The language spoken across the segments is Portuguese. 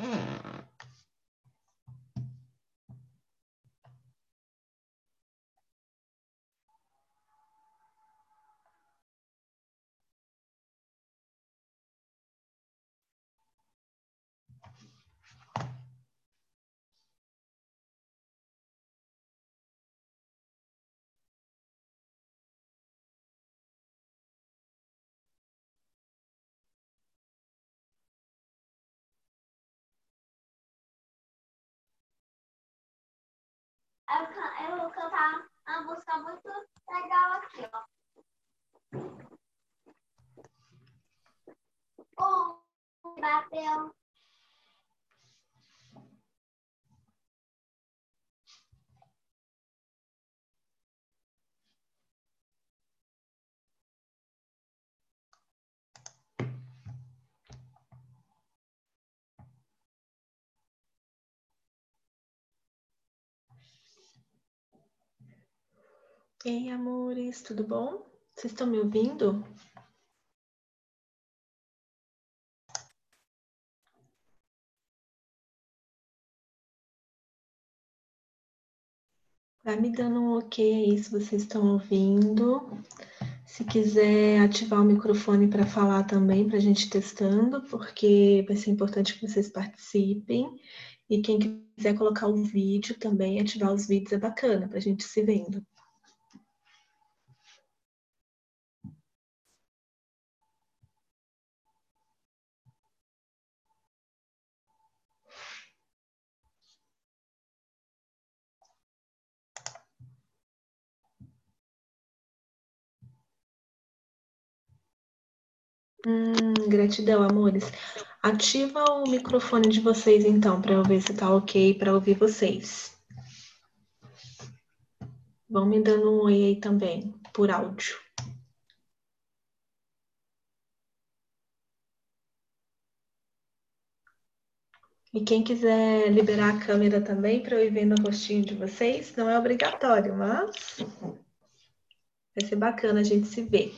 Mm. Eu, vou cantar uma música muito legal aqui, ó. Um bateu Ei, amores, tudo bom? Vocês estão me ouvindo? Vai me dando um ok aí se vocês estão ouvindo. Se quiser ativar o microfone para falar também, para a gente testando, porque vai ser importante que vocês participem. E quem quiser colocar o vídeo também, ativar os vídeos é bacana para a gente se vendo. Hum, gratidão, amores. Ativa o microfone de vocês, então, para eu ver se tá ok para ouvir vocês. Vão me dando um oi aí também, por áudio. E quem quiser liberar a câmera também para eu ir vendo o rostinho de vocês, não é obrigatório, mas vai ser bacana a gente se ver.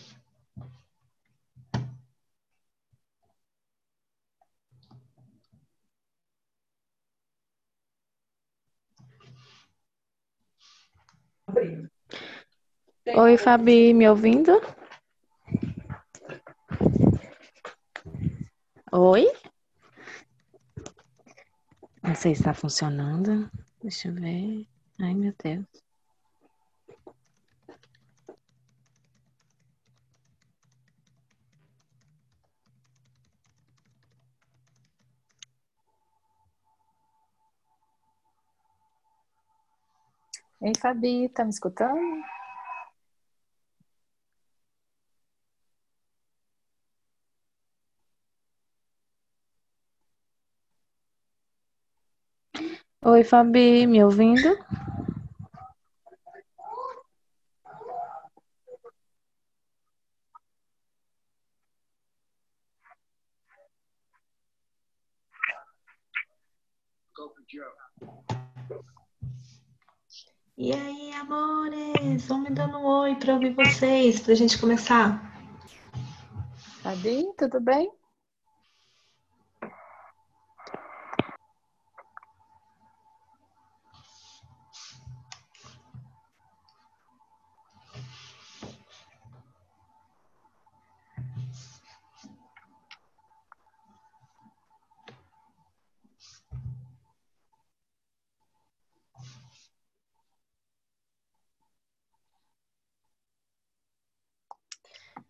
Oi, Fabi, me ouvindo? Oi? Não sei se está funcionando. Deixa eu ver. Ai, meu Deus. Ei, Fabi, tá me escutando? Oi, Fabi, me ouvindo? E aí, amores? Vão me dando um oi para ouvir vocês, para a gente começar. Fabi, tudo bem?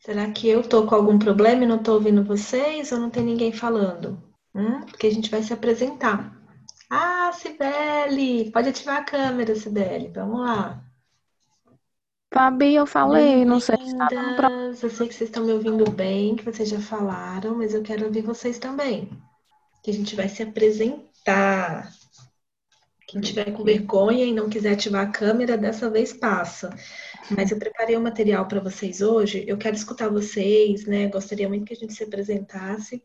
Será que eu tô com algum problema e não tô ouvindo vocês ou não tem ninguém falando? Hum? Porque a gente vai se apresentar. Ah, Sibeli! Pode ativar a câmera, Sibeli. Vamos lá. Fabi, eu falei, não sei se tá. Eu sei que vocês estão me ouvindo bem, que vocês já falaram, mas eu quero ouvir vocês também. Que a gente vai se apresentar. Quem tiver com vergonha e não quiser ativar a câmera, dessa vez passa. Mas eu preparei um material para vocês hoje. Eu quero escutar vocês, né? Gostaria muito que a gente se apresentasse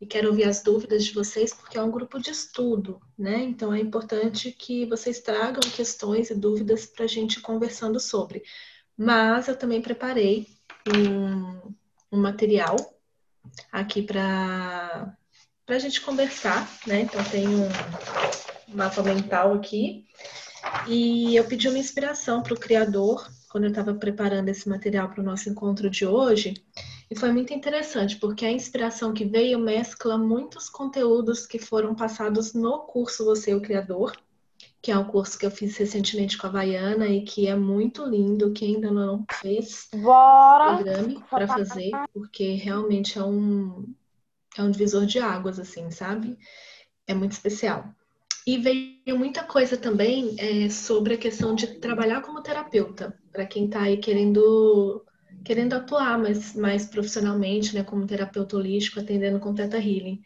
e quero ouvir as dúvidas de vocês, porque é um grupo de estudo, né? Então é importante que vocês tragam questões e dúvidas para a gente conversando sobre. Mas eu também preparei um, um material aqui para a gente conversar, né? Então tem um mapa mental aqui. E eu pedi uma inspiração para o criador quando eu estava preparando esse material para o nosso encontro de hoje. E foi muito interessante, porque a inspiração que veio mescla muitos conteúdos que foram passados no curso Você, o Criador, que é um curso que eu fiz recentemente com a Vaiana e que é muito lindo. Quem ainda não fez, Bora! programe para fazer, porque realmente é um, é um divisor de águas, assim, sabe? É muito especial. E veio muita coisa também é, sobre a questão de trabalhar como terapeuta, para quem está aí querendo, querendo atuar mais, mais profissionalmente, né, como terapeuta holístico, atendendo com Teta Healing.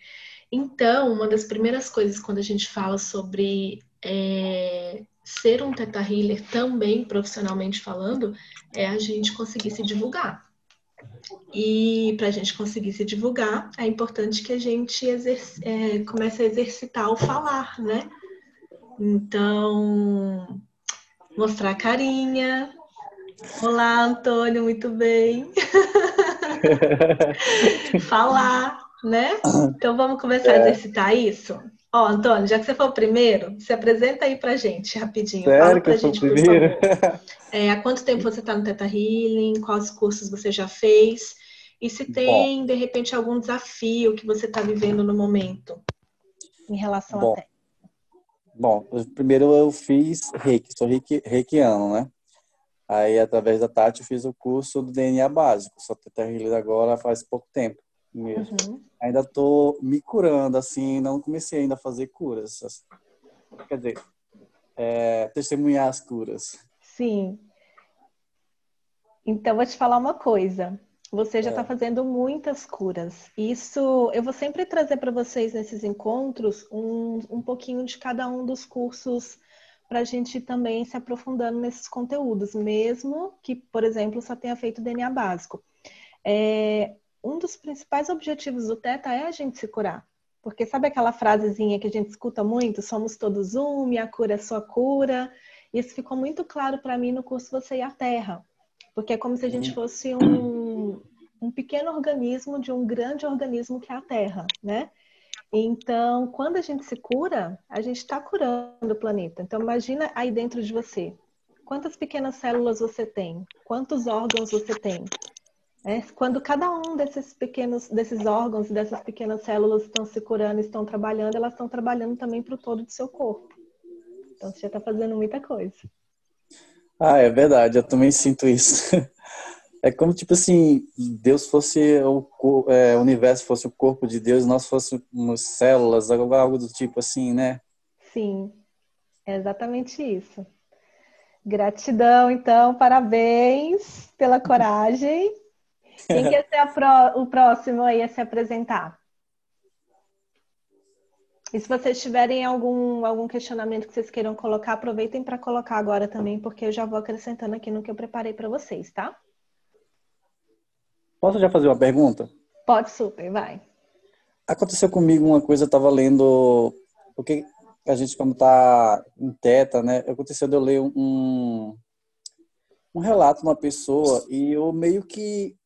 Então, uma das primeiras coisas quando a gente fala sobre é, ser um Teta Healer também, profissionalmente falando, é a gente conseguir se divulgar. E para a gente conseguir se divulgar, é importante que a gente é, comece a exercitar o falar, né? Então, mostrar a carinha. Olá, Antônio, muito bem. falar, né? Então vamos começar a exercitar isso? Ó, Antônio, já que você foi o primeiro, se apresenta aí pra gente rapidinho. Sério Fala que pra eu sou gente, o por primeiro? favor. É, há quanto tempo você está no Teta Healing? Quais cursos você já fez? E se tem, de repente, algum desafio que você está vivendo no momento em relação Bom. técnica? Bom, eu- primeiro eu fiz reiki, sou reiki, reikiano, né? Aí, através da Tati, eu fiz o curso do DNA básico. Só Teta Healer agora faz pouco tempo mesmo. Uhum. Ainda tô me curando, assim, não comecei ainda a fazer curas. Quer dizer, é, testemunhar as curas. Sim. Então, vou te falar uma coisa. Você já É. está fazendo muitas curas. Isso, eu vou sempre trazer para vocês nesses encontros um, um pouquinho de cada um dos cursos para a gente também se aprofundando nesses conteúdos, mesmo que, por exemplo, só tenha feito DNA básico. É, um dos principais objetivos do Teta é a gente se curar. Porque sabe aquela frasezinha que a gente escuta muito? Somos todos um, minha cura é sua cura. Isso ficou muito claro para mim no curso Você e a Terra. Porque é como se a gente fosse um, um pequeno organismo de um grande organismo que é a Terra, né? Então, quando a gente se cura, a gente está curando o planeta. Então, imagina aí dentro de você. Quantas pequenas células você tem? Quantos órgãos você tem? É, quando cada um desses pequenos, desses órgãos, dessas pequenas células estão se curando, estão trabalhando, elas estão trabalhando também para o todo do seu corpo. Então, você já está fazendo muita coisa. Ah, é verdade, eu também sinto isso. É como, tipo assim, Deus fosse o, é, o universo fosse o corpo de Deus, nós fôssemos células, algo algo do tipo assim, né? Sim, é exatamente isso. Gratidão, então, parabéns pela coragem. Quem quer ser a pró- o próximo aí a se apresentar? E se vocês tiverem algum, algum questionamento que vocês queiram colocar, aproveitem para colocar agora também, porque eu já vou acrescentando aqui no que eu preparei para vocês, tá? Posso já fazer uma pergunta? Pode super, vai. Aconteceu comigo uma coisa, eu tava lendo, porque a gente como tá em teta, né? Aconteceu de eu ler um, um relato de uma pessoa e eu meio que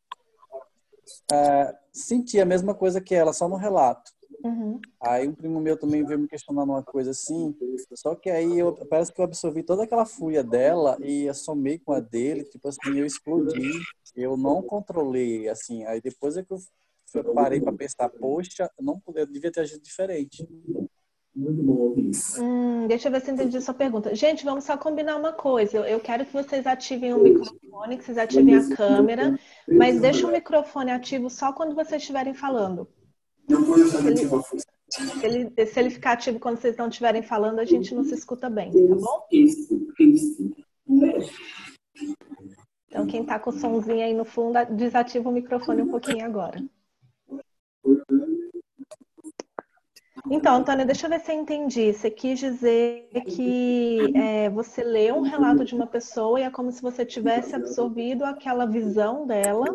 é, senti a mesma coisa que ela, só no relato. Uhum. Aí um primo meu também veio me questionando uma coisa assim, só que aí eu, parece que eu absorvi toda aquela fúria dela e assomei com a dele, tipo assim, eu explodi, eu não controlei, assim, aí depois é que eu parei para pensar, poxa, eu não eu devia ter agido diferente. Hum, deixa eu ver se eu entendi sua pergunta. Gente, vamos só combinar uma coisa. Eu, eu quero que vocês ativem o microfone, que vocês ativem a câmera, mas deixa o microfone ativo só quando vocês estiverem falando. Se ele, se ele ficar ativo quando vocês não estiverem falando, a gente não se escuta bem, tá bom? Então, quem tá com o somzinho aí no fundo, desativa o microfone um pouquinho agora. Então, Antônia, deixa eu ver se eu entendi. Você quis dizer que é, você leu um relato de uma pessoa e é como se você tivesse absorvido aquela visão dela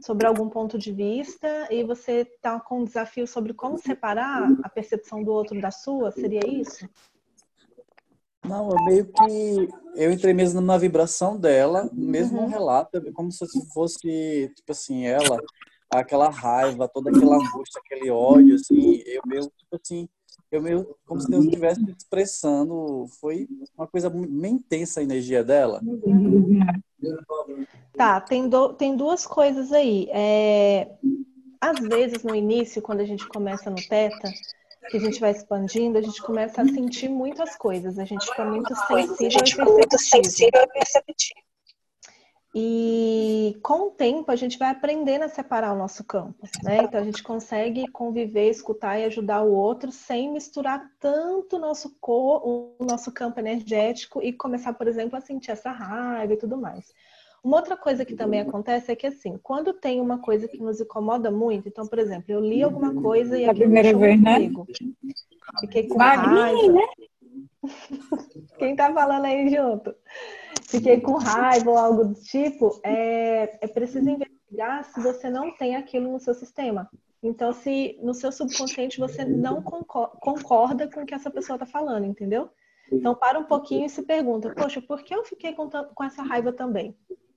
sobre algum ponto de vista e você está com um desafio sobre como separar a percepção do outro da sua? Seria isso? Não, eu meio que eu entrei mesmo na vibração dela, mesmo Uhum. no relato, como se fosse, tipo assim, ela. aquela raiva, toda aquela angústia, aquele ódio, assim, eu meio, tipo assim, eu meio, como se Deus estivesse expressando, foi uma coisa bem intensa a energia dela. Tá, tem, do, tem duas coisas aí. É, às vezes, no início, quando a gente começa no Teta, que a gente vai expandindo, a gente começa a sentir muitas coisas, a gente fica muito sensível e perceptivo. E com o tempo a gente vai aprendendo a separar o nosso campo, né? Então a gente consegue conviver, escutar e ajudar o outro sem misturar tanto o nosso cor, o nosso campo energético e começar, por exemplo, a sentir essa raiva e tudo mais. Uma outra coisa que também acontece é que assim, quando tem uma coisa que nos incomoda muito, então, por exemplo, eu li alguma coisa e aquilo primeira vez, né? comigo. Fiquei com raiva. né? Quem tá falando aí junto? Fiquei com raiva ou algo do tipo, é, é preciso investigar se você não tem aquilo no seu sistema. Então, se no seu subconsciente você não concorda com o que essa pessoa tá falando, entendeu? Então, para um pouquinho e se pergunta, poxa, por que eu fiquei com, com essa raiva também?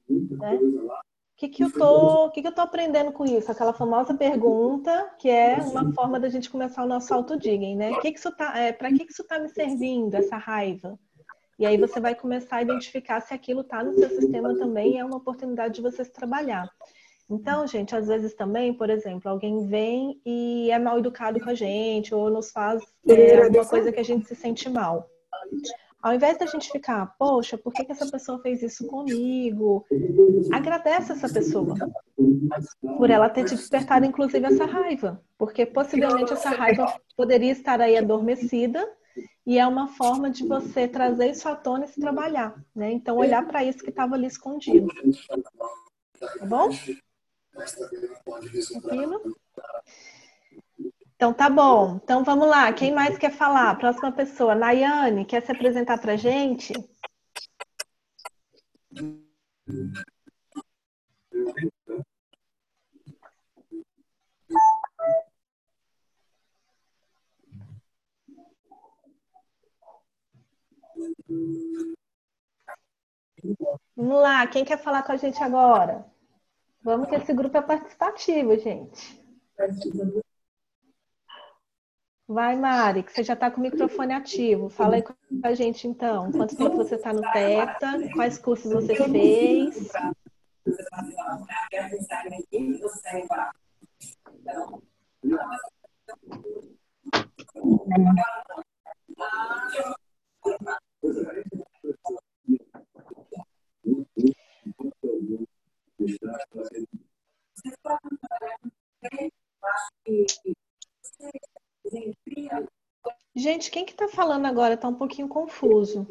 Né? O que, que, eu tô, o que, que eu tô aprendendo com isso? Aquela famosa pergunta, que é uma forma da gente começar o nosso autodigging, né? Que que isso tá, é, para que, que isso está me servindo, essa raiva? E aí você vai começar a identificar se aquilo está no seu sistema também e é uma oportunidade de você se trabalhar. Então, gente, às vezes também, por exemplo, alguém vem e é mal educado com a gente ou nos faz é, alguma coisa que a gente se sente mal. Ao invés da gente ficar, poxa, por que, que essa pessoa fez isso comigo? Agradece essa pessoa por ela ter te despertado, inclusive, essa raiva. Porque possivelmente essa raiva poderia estar aí adormecida e é uma forma de você trazer isso à tona e se trabalhar, né? Então, olhar para isso que estava ali escondido. Tá bom? Tranquilo? Então tá bom. Então vamos lá. Quem mais quer falar? Próxima pessoa. Nayane, quer se apresentar pra gente? Vamos lá, quem quer falar com a gente agora? Vamos que esse grupo é participativo, gente. Vai, Mari, que você já está com o microfone ativo. Fala aí com a gente, então. Quanto tempo você está no TETA? Quais cursos você fez? Gente, quem que tá falando agora? Tá um pouquinho confuso.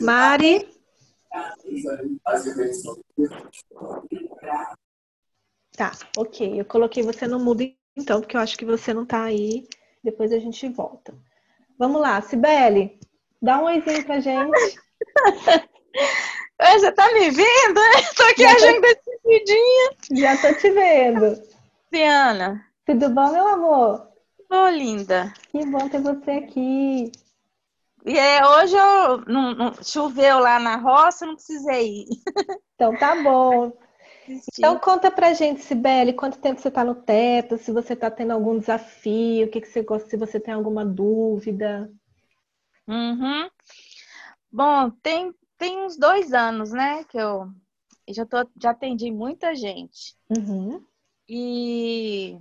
Mari. Tá, ok. Eu coloquei você no mudo então, porque eu acho que você não tá aí. Depois a gente volta. Vamos lá, Sibeli, dá um oizinho pra gente. Você tá me vendo? Tô aqui Já tô- agenda decididinha. Já tô te vendo. Diana, Tudo bom, meu amor? ô linda. Que bom ter você aqui. E é, hoje eu não, não- choveu lá na roça, não precisei ir. Então tá bom. Então conta pra gente, Sibeli, quanto tempo você tá no teto, se você tá tendo algum desafio, o que, que você gosta, se você tem alguma dúvida. Uhum. Bom, tem, tem uns dois anos, né, que eu já, tô, já atendi muita gente. Uhum. E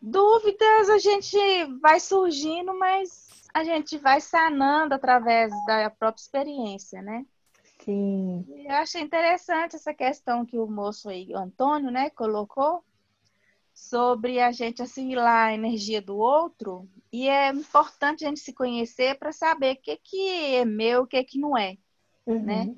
dúvidas a gente vai surgindo, mas a gente vai sanando através da própria experiência, né? Sim. Eu achei interessante essa questão que o moço aí, o Antônio, né, colocou sobre a gente assimilar a energia do outro. E é importante a gente se conhecer para saber o que, que é meu, o que, que não é. Uhum. Né?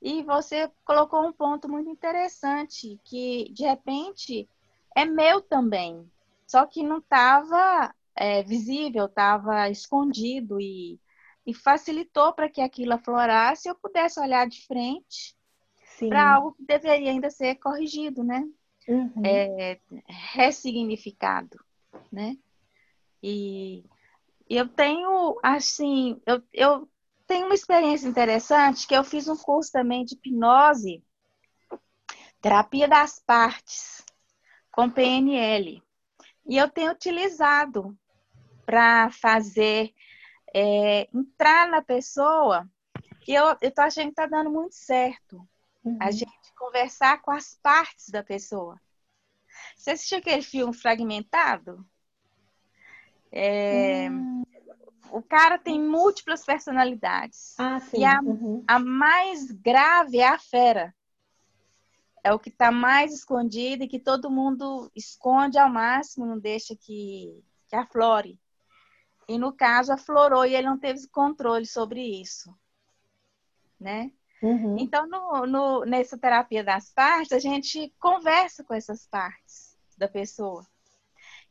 E você colocou um ponto muito interessante, que de repente é meu também, só que não estava visível, estava escondido e e facilitou para que aquilo aflorasse e eu pudesse olhar de frente para algo que deveria ainda ser corrigido, né? Uhum. É, ressignificado, né? E eu tenho, assim, eu, eu tenho uma experiência interessante que eu fiz um curso também de hipnose, terapia das partes, com PNL. E eu tenho utilizado para fazer é, entrar na pessoa. E eu, eu tô achando que está dando muito certo. Uhum. A gente conversar com as partes da pessoa. Você assistiu aquele filme fragmentado? É, Hum. O cara tem múltiplas personalidades. Ah, sim. E a- Uhum. A mais grave é a fera. É o que está mais escondido e que todo mundo esconde ao máximo, não deixa que, que aflore. E no caso, aflorou e ele não teve controle sobre isso. Né? Uhum. Então, no, no- nessa terapia das partes, a gente conversa com essas partes da pessoa.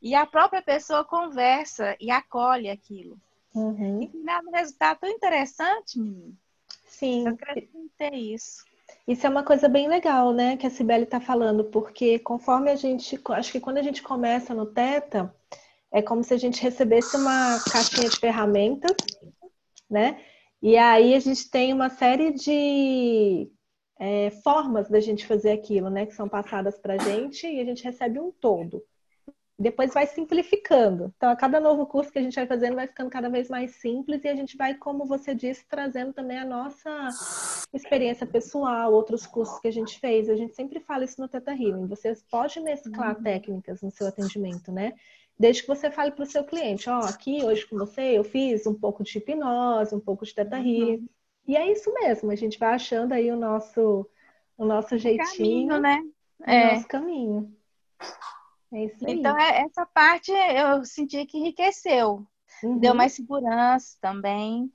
E a própria pessoa conversa e acolhe aquilo. Uhum. E dá um resultado tão interessante, menino. Sim. Eu acreditei isso. Isso é uma coisa bem legal, né, que a Cibele está falando, porque conforme a gente, acho que quando a gente começa no Teta, é como se a gente recebesse uma caixinha de ferramentas, né? E aí a gente tem uma série de é, formas da gente fazer aquilo, né, que são passadas para a gente e a gente recebe um todo. Depois vai simplificando. Então, a cada novo curso que a gente vai fazendo vai ficando cada vez mais simples e a gente vai, como você disse, trazendo também a nossa experiência pessoal, outros cursos que a gente fez. A gente sempre fala isso no Teta Healing. Você pode mesclar técnicas no seu atendimento, né? Desde que você fale para o seu cliente, ó, aqui hoje com você eu fiz um pouco de hipnose, um pouco de Teta Healing. E é isso mesmo, a gente vai achando aí o nosso, o nosso jeitinho, Caminho, né? o É. nosso caminho. É isso aí. Então, é- essa parte eu senti que enriqueceu. Uhum, Deu mais segurança também.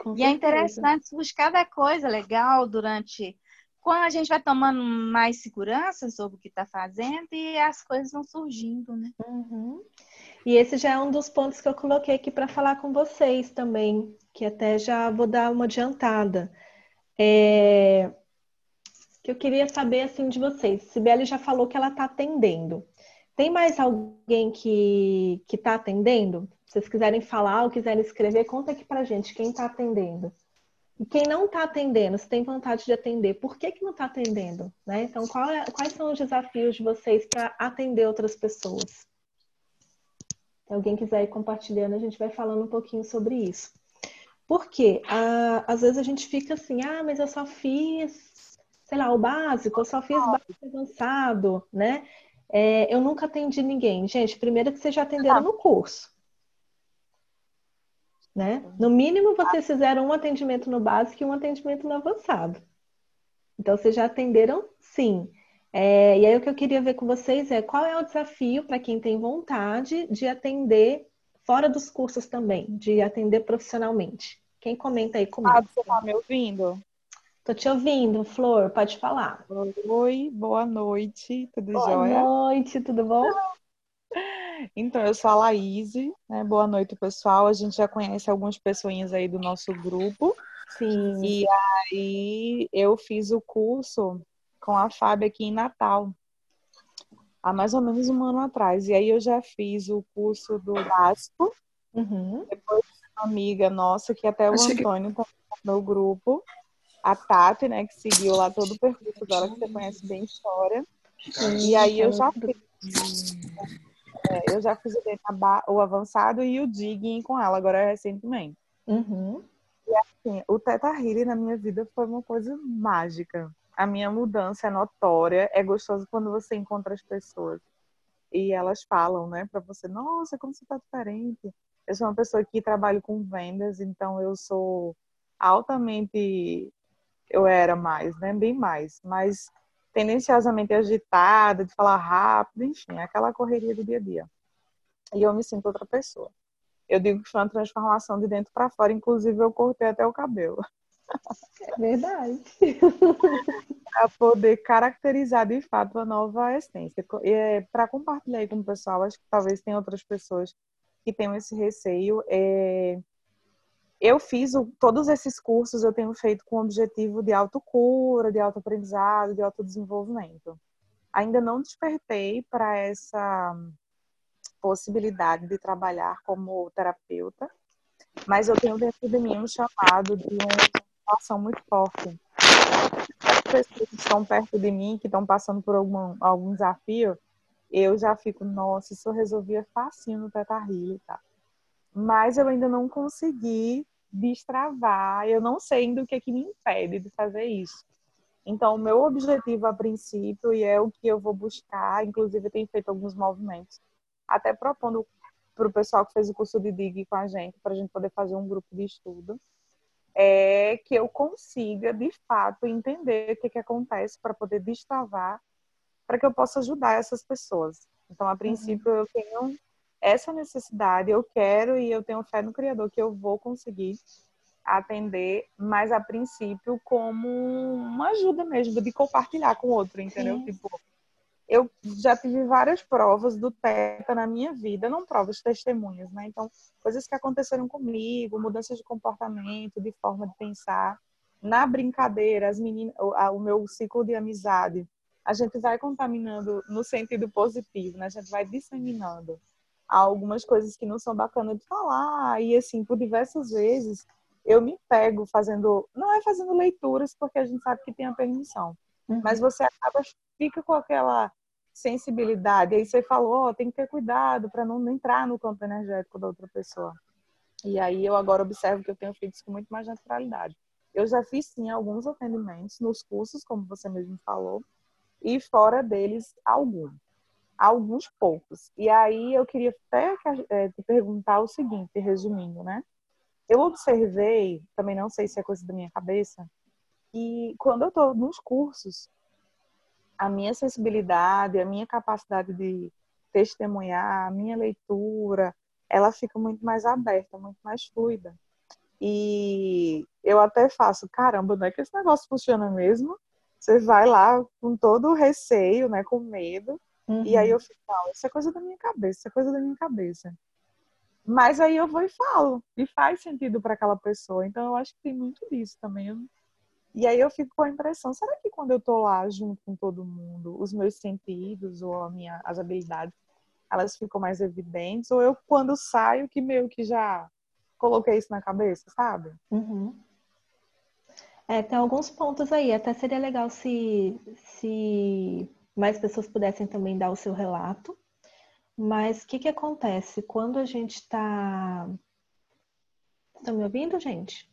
com E é certeza. interessante buscar cada coisa legal durante. Quando a gente vai tomando mais segurança sobre o que está fazendo e as coisas vão surgindo, né? Uhum. E esse já é um dos pontos que eu coloquei aqui para falar com vocês também, que até já vou dar uma adiantada. É, Que eu queria saber assim de vocês. Sibeli já falou que ela está atendendo. Tem mais alguém que que está atendendo? Se vocês quiserem falar ou quiserem escrever, conta aqui pra gente quem está atendendo. E quem não está atendendo, se tem vontade de atender, por que, que não está atendendo? Né? Então, é- quais são os desafios de vocês para atender outras pessoas? Se alguém quiser ir compartilhando, a gente vai falando um pouquinho sobre isso. Por quê? Ah, às vezes a gente fica assim, ah, mas eu só fiz, sei lá, o básico, eu só fiz básico avançado, né? É, eu nunca atendi ninguém. Gente, primeiro que vocês já atenderam no curso. Né? No mínimo, vocês fizeram um atendimento no básico e um atendimento no avançado. Então, vocês já atenderam sim. É, e aí, o que eu queria ver com vocês é qual é o desafio para quem tem vontade de atender fora dos cursos também, de atender profissionalmente. Quem comenta aí comigo? Ah, você tá me ouvindo? Tô te ouvindo, Flor, pode falar. Oi, boa noite, tudo Boa jóia? noite, tudo bom? Então, eu sou a Laís, né? Boa noite, pessoal. A gente já conhece algumas pessoinhas aí do nosso grupo. Sim. E aí eu fiz o curso com a Fábio aqui em Natal, há mais ou menos um ano atrás. E aí eu já fiz o curso do básico, Uhum. uma amiga nossa, que até o Achei Antônio tá no grupo, a Tati, né, que seguiu lá todo o percurso dela, que você conhece bem a história. E aí eu já fiz, é, eu já fiz o, o avançado e o digging com ela, agora recentemente. Uhum. Sim, o Teta Healing na minha vida foi uma coisa mágica. A minha mudança é notória, é gostoso quando você encontra as pessoas e elas falam, né, pra você, nossa, como você tá diferente. Eu sou uma pessoa que trabalho com vendas, então eu sou altamente, eu era mais, né, bem mais, mas tendenciosamente agitada, de falar rápido, enfim, aquela correria do dia a dia. E eu me sinto outra pessoa. Eu digo que foi uma transformação de dentro para fora, inclusive eu cortei até o cabelo, É verdade. para poder caracterizar de fato a nova essência. É, para compartilhar aí com o pessoal, acho que talvez tenha outras pessoas que tenham esse receio. É... eu fiz o, todos esses cursos, eu tenho feito com o objetivo de autocura, de autoaprendizado, de autodesenvolvimento. Ainda não despertei para essa possibilidade de trabalhar como terapeuta, mas eu tenho dentro de mim um chamado de uma situação muito forte. As pessoas que estão perto de mim, que estão passando por algum, algum desafio, eu já fico, nossa, isso eu resolvia facinho no Teta Healing, tá? Mas eu ainda não consegui destravar, eu não sei ainda o que é que me impede de fazer isso. Então, o meu objetivo a princípio, e é o que eu vou buscar, inclusive eu tenho feito alguns movimentos, até propondo para o pessoal que fez o curso de DIG com a gente, para a gente poder fazer um grupo de estudo, é que eu consiga, de fato, entender o que, que acontece para poder destravar, para que eu possa ajudar essas pessoas. Então, a princípio, eu tenho essa necessidade, eu quero e eu tenho fé no Criador que eu vou conseguir atender, mas a princípio como uma ajuda mesmo, de compartilhar com o outro, entendeu? Sim. Tipo, eu já tive várias provas do TETA na minha vida, não provas, testemunhas, né? Então, coisas que aconteceram comigo, mudanças de comportamento, de forma de pensar. Na brincadeira, as meninas, o, o meu ciclo de amizade, a gente vai contaminando no sentido positivo, né? A gente vai disseminando algumas coisas que não são bacanas de falar. E assim, por diversas vezes eu me pego fazendo, não é fazendo leituras porque a gente sabe que tem a permissão, uhum. mas você acaba fica com aquela sensibilidade. Aí você falou, oh, tem que ter cuidado para não entrar no campo energético da outra pessoa. E aí eu agora observo que eu tenho feito isso com muito mais naturalidade. Eu já fiz sim alguns atendimentos nos cursos, como você mesmo falou, e fora deles alguns alguns poucos. E aí eu queria até é, te perguntar o seguinte, resumindo, né? Eu observei, também não sei se é coisa da minha cabeça, que quando eu estou nos cursos, a minha sensibilidade, a minha capacidade de testemunhar, a minha leitura, ela fica muito mais aberta, muito mais fluida. E eu até faço, caramba, não é que esse negócio funciona mesmo? Você vai lá com todo o receio, né, com medo, Uhum. E aí eu fico, não, isso é coisa da minha cabeça, isso é coisa da minha cabeça. Mas aí eu vou e falo, e faz sentido para aquela pessoa. Então eu acho que tem muito disso também. E aí eu fico com a impressão, será que quando eu tô lá junto com todo mundo, os meus sentidos ou a minha, as habilidades, elas ficam mais evidentes? Ou eu, quando saio, que meio que já coloquei isso na cabeça, sabe? Uhum. É, tem alguns pontos aí. Até seria legal se, se mais pessoas pudessem também dar o seu relato. Mas o que, que acontece quando a gente está. Estão me ouvindo, gente?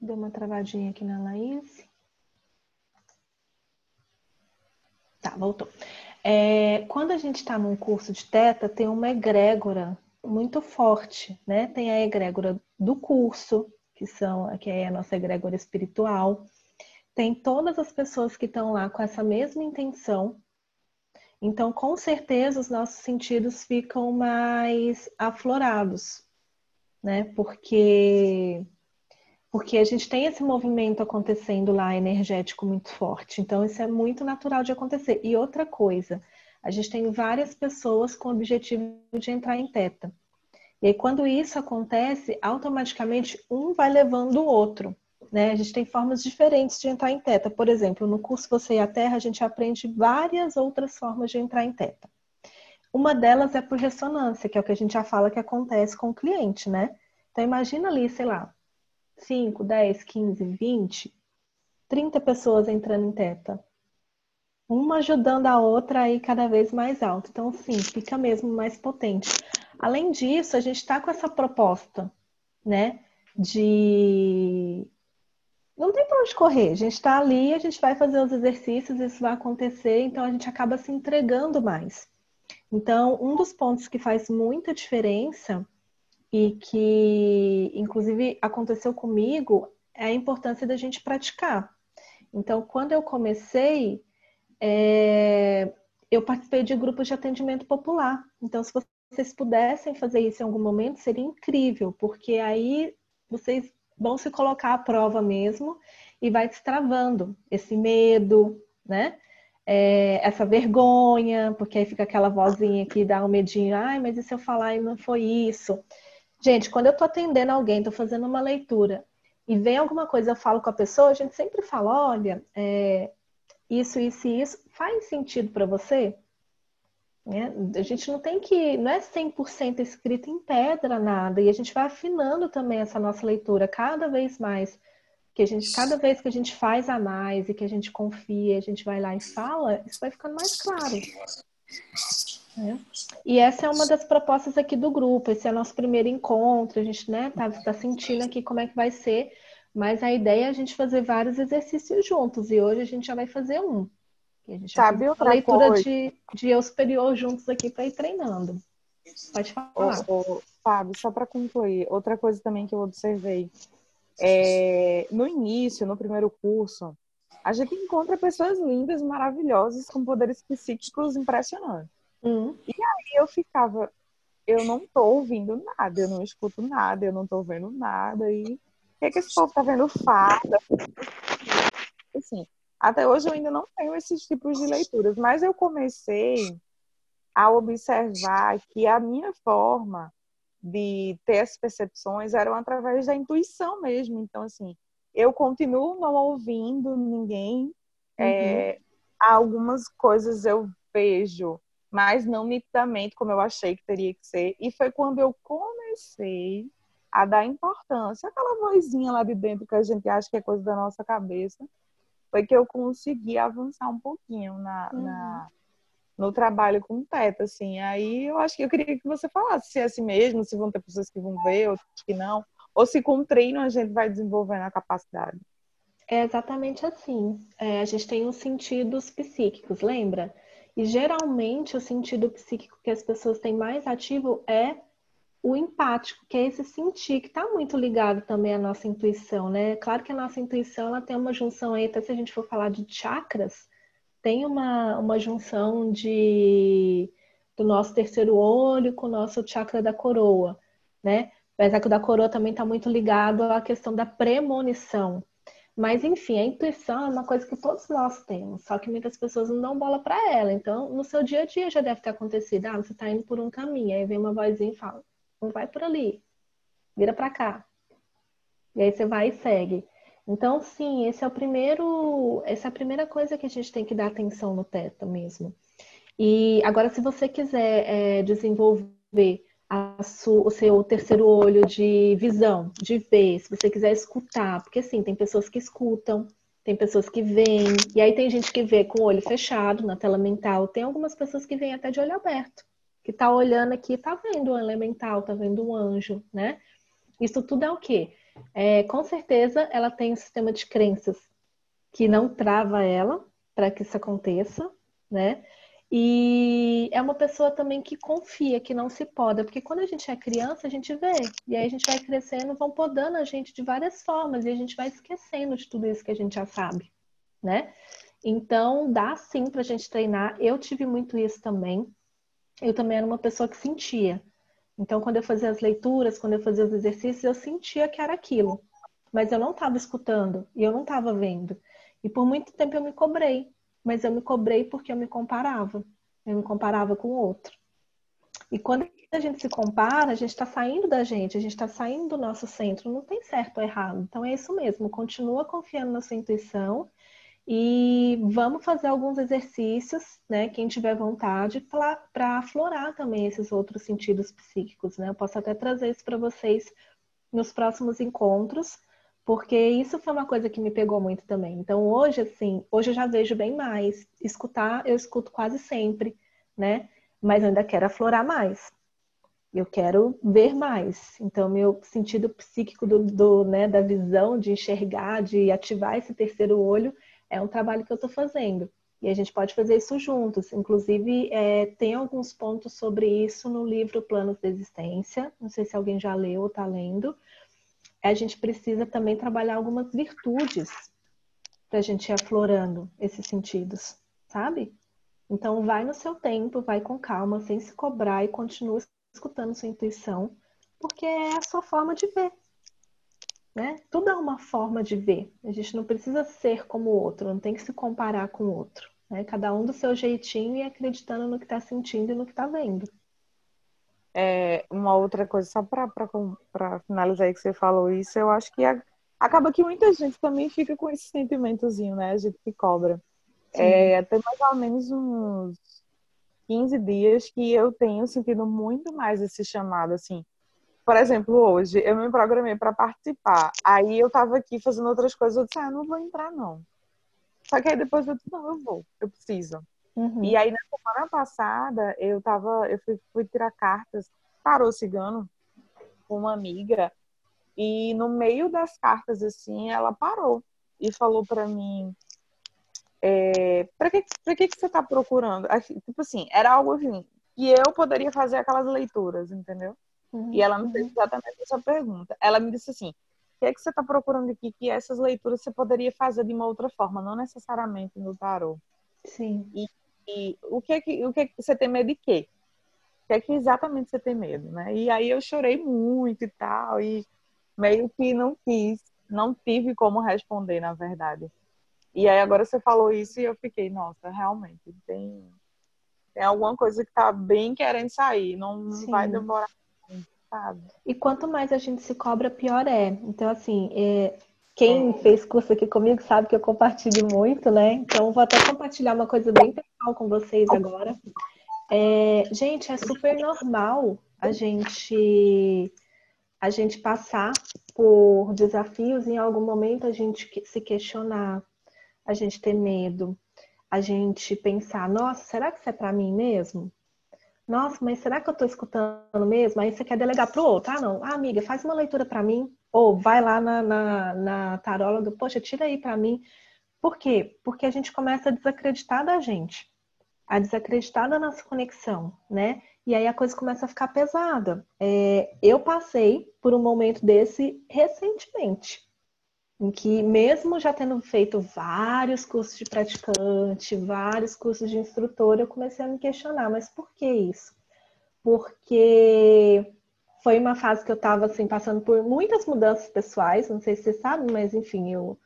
Deu uma travadinha aqui na Laís. Tá, voltou. É, quando a gente está num curso de teta, tem uma egrégora muito forte, né? Tem a egrégora do curso, que são que é a nossa egrégora espiritual. Tem todas as pessoas que estão lá com essa mesma intenção então, com certeza, os nossos sentidos ficam mais aflorados, né? Porque porque a gente tem esse movimento acontecendo lá energético muito forte. Então, isso é muito natural de acontecer. E outra coisa, a gente tem várias pessoas com o objetivo de entrar em teta. E aí, quando isso acontece, automaticamente um vai levando o outro. Né? A gente tem formas diferentes de entrar em teta. Por exemplo, no curso Você e a Terra, a gente aprende várias outras formas de entrar em teta. Uma delas é por ressonância, que é o que a gente já fala que acontece com o cliente, né? Então imagina ali, sei lá, 5, 10, 15, 20, 30 pessoas entrando em teta. Uma ajudando a outra aí cada vez mais alto. Então, sim, fica mesmo mais potente. Além disso, a gente está com essa proposta, né? De não tem para onde correr. A gente está ali, a gente vai fazer os exercícios, isso vai acontecer, então a gente acaba se entregando mais. Então, um dos pontos que faz muita diferença e que, inclusive, aconteceu comigo é a importância da gente praticar. Então, quando eu comecei, é... eu participei de grupos de atendimento popular. Então, se vocês pudessem fazer isso em algum momento, seria incrível, porque aí vocês vão se colocar à prova mesmo e vai destravando esse medo, né? É, essa vergonha, porque aí fica aquela vozinha que dá um medinho, ai, mas e se eu falar e não foi isso? Gente, quando eu tô atendendo alguém, tô fazendo uma leitura e vem alguma coisa, eu falo com a pessoa, a gente sempre fala, olha, é, isso, isso e isso, faz sentido para você? Né? A gente não tem que, não é 100% escrito em pedra nada, e a gente vai afinando também essa nossa leitura cada vez mais. Que a gente, cada vez que a gente faz a mais e que a gente confia, a gente vai lá e fala, isso vai ficando mais claro. Né? E essa é uma das propostas aqui do grupo. Esse é o nosso primeiro encontro. A gente né, tá, tá sentindo aqui como é que vai ser, mas a ideia é a gente fazer vários exercícios juntos. E hoje a gente já vai fazer um. E a gente Sabe outra fazer leitura coisa? de, de eu superior juntos aqui para ir treinando. Pode falar. Ô, ô, Fábio, só para concluir, outra coisa também que eu observei. É, no início, no primeiro curso, a gente encontra pessoas lindas, maravilhosas, com poderes psíquicos impressionantes. Hum, E eu ficava, eu não tô ouvindo nada, eu não escuto nada, eu não tô vendo nada. E o que, que esse povo tá vendo fada? Assim, até hoje eu ainda não tenho esses tipos de leituras, mas eu comecei a observar que a minha forma de ter as percepções eram através da intuição mesmo. Então, assim, eu continuo não ouvindo ninguém. É, algumas coisas eu vejo, mas não nitidamente como eu achei que teria que ser. E foi quando eu comecei a dar importância, aquela vozinha lá de dentro que a gente acha que é coisa da nossa cabeça, foi que eu consegui avançar um pouquinho na, na- no trabalho com teta, assim. Aí eu acho que eu queria que você falasse se é assim mesmo, se vão ter pessoas que vão ver, outras que não, ou se com treino a gente vai desenvolvendo a capacidade. É exatamente assim. É, a gente tem os sentidos psíquicos, lembra? E geralmente o sentido psíquico que as pessoas têm mais ativo é o empático, que é esse sentir, que está muito ligado também à nossa intuição, né? Claro que a nossa intuição ela tem uma junção aí, até se a gente for falar de chakras, tem uma, uma junção de do nosso terceiro olho com o nosso chakra da coroa, né? Apesar que o da coroa também está muito ligado à questão da premonição. Mas, enfim, a intuição é uma coisa que todos nós temos, só que muitas pessoas não dão bola para ela. Então, no seu dia a dia já deve ter acontecido. Ah, você está indo por um caminho, aí vem uma vozinha e fala: não vai por ali, vira para cá. E aí você vai e segue. Então, sim, esse é o primeiro, essa é a primeira coisa que a gente tem que dar atenção no teta mesmo. E agora, se você quiser é, desenvolver a su- o seu terceiro olho de visão, de ver, se você quiser escutar, porque assim, tem pessoas que escutam, tem pessoas que veem, e aí tem gente que vê com o olho fechado na tela mental, tem algumas pessoas que veem até de olho aberto, que tá olhando aqui, tá vendo o elemental, tá vendo um anjo, né? Isso tudo é o quê? É, com certeza ela tem um sistema de crenças que não trava ela para que isso aconteça, né? E é uma pessoa também que confia, que não se poda, porque quando a gente é criança, a gente vê, e aí a gente vai crescendo, vão podando a gente de várias formas, e a gente vai esquecendo de tudo isso que a gente já sabe, né? Então, dá sim pra gente treinar. Eu tive muito isso também. Eu também era uma pessoa que sentia. Então, quando eu fazia as leituras, quando eu fazia os exercícios, eu sentia que era aquilo. Mas eu não estava escutando e eu não estava vendo. E por muito tempo eu me cobrei. Mas eu me cobrei porque eu me comparava. Eu me comparava com o outro. E quando a gente se compara, a gente está saindo da gente, a gente está saindo do nosso centro. Não tem certo ou errado. Então é isso mesmo. Continua confiando na sua intuição e vamos fazer alguns exercícios, né? Quem tiver vontade, para aflorar também esses outros sentidos psíquicos, né? Eu posso até trazer isso para vocês nos próximos encontros, porque isso foi uma coisa que me pegou muito também. Então, hoje, assim, hoje eu já vejo bem mais. Escutar, eu escuto quase sempre, né? Mas eu ainda quero aflorar mais. Eu quero ver mais. Então, meu sentido psíquico do, do, né, da visão, de enxergar, de ativar esse terceiro olho, é um trabalho que eu estou fazendo. E a gente pode fazer isso juntos. Inclusive, é, tem alguns pontos sobre isso no livro Planos de Existência. Não sei se alguém já leu ou está lendo. A gente precisa também trabalhar algumas virtudes para a gente ir aflorando esses sentidos, sabe? Então, vai no seu tempo, vai com calma, sem se cobrar e continua escutando sua intuição, porque é a sua forma de ver. Né? Tudo é uma forma de ver. A gente não precisa ser como o outro, não tem que se comparar com o outro. Né? Cada um do seu jeitinho e acreditando no que está sentindo e no que está vendo. É, uma outra coisa, só para finalizar aí que você falou isso, eu acho que a, acaba que muita gente também fica com esse sentimentozinho, né? A gente que cobra. É, até mais ou menos uns 15 dias que eu tenho sentido muito mais esse chamado, assim. Por exemplo, hoje eu me programei para participar. Aí eu tava aqui fazendo outras coisas, eu disse, ah, não vou entrar não. Só que aí depois eu disse, não, eu vou, eu preciso. Uhum. E aí na semana passada eu tava, eu fui, fui tirar cartas, parou cigano com uma amiga e no meio das cartas assim ela parou e falou para mim é, para que para que que você tá procurando? Tipo assim, era algo assim que eu poderia fazer aquelas leituras, entendeu? Uhum. E ela me fez exatamente essa pergunta. Ela me disse assim: o que é que você está procurando aqui? Que essas leituras você poderia fazer de uma outra forma, não necessariamente no tarô. Sim. E, e o, que é que, o que é que você tem medo de quê? O que é que exatamente você tem medo, né? E aí eu chorei muito e tal, e meio que não quis, não tive como responder, na verdade. E aí agora você falou isso e eu fiquei, nossa, realmente, tem, tem alguma coisa que tá bem querendo sair, não Sim. vai demorar sabe? E quanto mais a gente se cobra, pior é. Então, assim, é, quem fez curso aqui comigo sabe que eu compartilho muito, né? Então, vou até compartilhar uma coisa bem pessoal com vocês agora. É, gente, é super normal a gente a gente passar por desafios e em algum momento a gente se questionar, a gente ter medo, a gente pensar, nossa, será que isso é para mim mesmo? Nossa, mas será que eu estou escutando mesmo? Aí você quer delegar para o outro. Ah, não. Ah, amiga, faz uma leitura para mim. Ou vai lá na, na, na taróloga, poxa, tira aí para mim. Por quê? Porque a gente começa a desacreditar da gente, a desacreditar da nossa conexão, né? E aí a coisa começa a ficar pesada. É, eu passei por um momento desse recentemente, em que mesmo já tendo feito vários cursos de praticante, vários cursos de instrutor, eu comecei a me questionar, mas por que isso? Porque foi uma fase que eu estava assim passando por muitas mudanças pessoais, não sei se você sabe, mas enfim, eu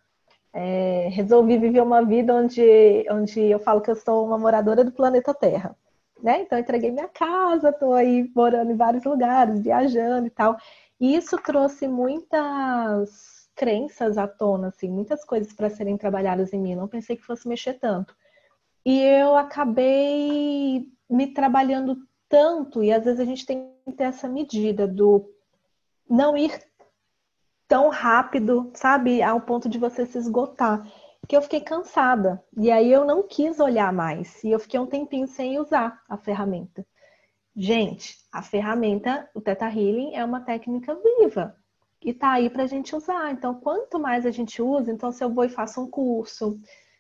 é, resolvi viver uma vida onde, onde eu falo que eu sou uma moradora do planeta Terra. Né? Então, entreguei minha casa, estou aí morando em vários lugares, viajando e tal. E isso trouxe muitas crenças à tona, assim, muitas coisas para serem trabalhadas em mim. Não pensei que fosse mexer tanto. E eu acabei me trabalhando tanto, e às vezes a gente tem que ter essa medida do não ir tão rápido, sabe, ao ponto de você se esgotar. Que eu fiquei cansada. E aí eu não quis olhar mais. E eu fiquei um tempinho sem usar a ferramenta. Gente, a ferramenta, o Theta Healing, é uma técnica viva. E tá aí pra gente usar. Então, quanto mais a gente usa, então se eu vou e faço um curso,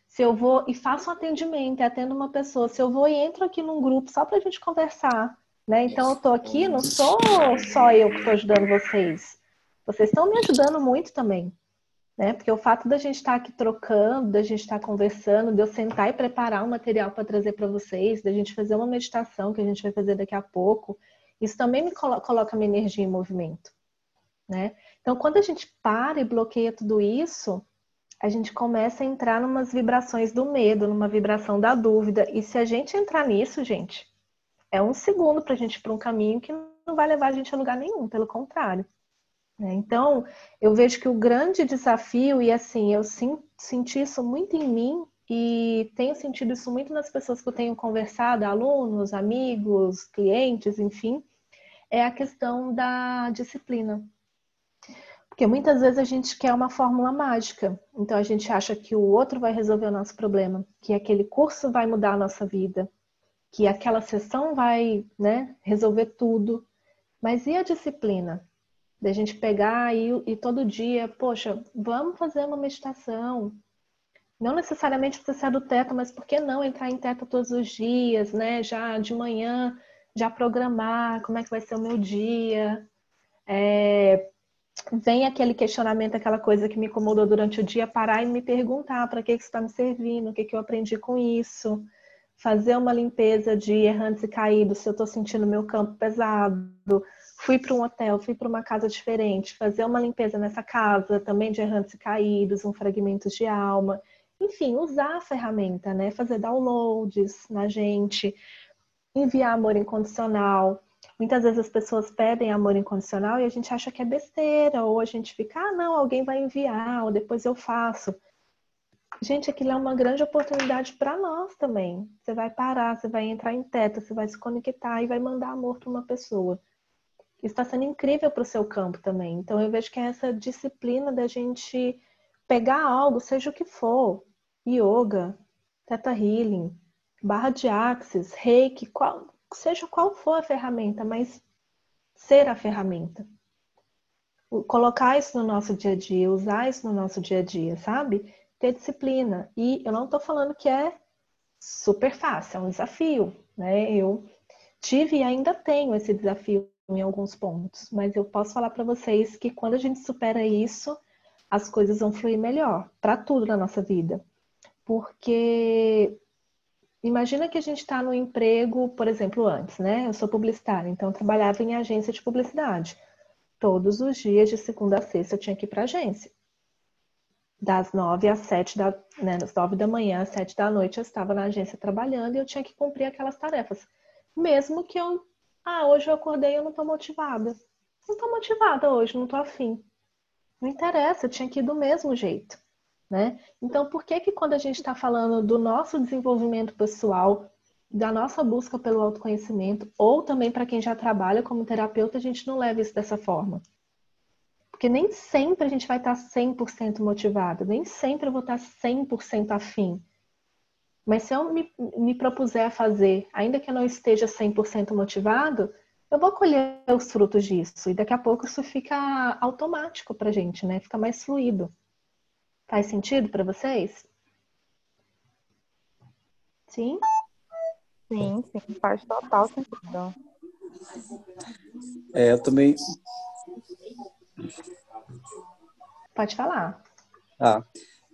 se eu vou e faço um atendimento, atendo uma pessoa, se eu vou e entro aqui num grupo só pra gente conversar, né? Então eu tô aqui, não sou só eu que tô ajudando vocês. Vocês estão me ajudando muito também, né? Porque o fato da gente estar aqui trocando, da gente estar conversando, de eu sentar e preparar um material para trazer para vocês, da gente fazer uma meditação que a gente vai fazer daqui a pouco, isso também me colo coloca minha energia em movimento, né? Então, quando a gente para e bloqueia tudo isso, a gente começa a entrar numas vibrações do medo, numa vibração da dúvida. E se a gente entrar nisso, gente, é um segundo para a gente ir para um caminho que não vai levar a gente a lugar nenhum, pelo contrário. né? Então, eu vejo que o grande desafio, e assim, eu senti isso muito em mim e tenho sentido isso muito nas pessoas que eu tenho conversado, alunos, amigos, clientes, enfim, é a questão da disciplina. Porque muitas vezes a gente quer uma fórmula mágica. Então a gente acha que o outro vai resolver o nosso problema, que aquele curso vai mudar a nossa vida, que aquela sessão vai né, resolver tudo. Mas e a disciplina? Da gente pegar e, e todo dia, poxa, vamos fazer uma meditação. Não necessariamente precisa ser do teto, mas por que não entrar em teto todos os dias, né? Já de manhã, já programar como é que vai ser o meu dia. É, vem aquele questionamento, aquela coisa que me incomodou durante o dia, parar e me perguntar para que, que isso está me servindo, o que, que eu aprendi com isso. Fazer uma limpeza de errantes e caídos, se eu estou sentindo meu campo pesado. Fui para um hotel, fui para uma casa diferente, fazer uma limpeza nessa casa, também de errantes e caídos, um fragmento de alma. Enfim, usar a ferramenta, né? Fazer downloads na gente, enviar amor incondicional. Muitas vezes as pessoas pedem amor incondicional e a gente acha que é besteira, ou a gente fica, ah, não, alguém vai enviar, ou depois eu faço. Gente, aquilo é uma grande oportunidade para nós também. Você vai parar, você vai entrar em teta, você vai se conectar e vai mandar amor para uma pessoa. Isso está sendo incrível para o seu campo também. Então eu vejo que é essa disciplina da gente pegar algo, seja o que for, yoga, teta healing, barra de axis, reiki, qual, seja qual for a ferramenta, mas ser a ferramenta. Colocar isso no nosso dia a dia, usar isso no nosso dia a dia, sabe? Ter disciplina. E eu não estou falando que é super fácil, é um desafio, né? Eu tive e ainda tenho esse desafio em alguns pontos, mas eu posso falar para vocês que quando a gente supera isso, as coisas vão fluir melhor para tudo na nossa vida. Porque imagina que a gente está no emprego, por exemplo, antes, né? Eu sou publicitária, então trabalhava em agência de publicidade. Todos os dias, de segunda a sexta, eu tinha que ir para agência. Das nove às sete da, né, das nove da manhã às sete da noite, eu estava na agência trabalhando e eu tinha que cumprir aquelas tarefas. Mesmo que eu, ah, hoje eu acordei eu não estou motivada. Não estou motivada hoje, não estou afim. Não interessa, eu tinha que ir do mesmo jeito. Né? Então, por que que quando a gente está falando do nosso desenvolvimento pessoal, da nossa busca pelo autoconhecimento, ou também para quem já trabalha como terapeuta, a gente não leva isso dessa forma? Porque nem sempre a gente vai estar 100% motivado, nem sempre eu vou estar 100% afim. Mas se eu me, me propuser a fazer, ainda que eu não esteja 100% motivado, eu vou colher os frutos disso. E daqui a pouco isso fica automático pra gente, né? Fica mais fluido. Faz sentido para vocês? Sim? Sim, sim, faz total sentido. É, eu também. Pode falar. Ah,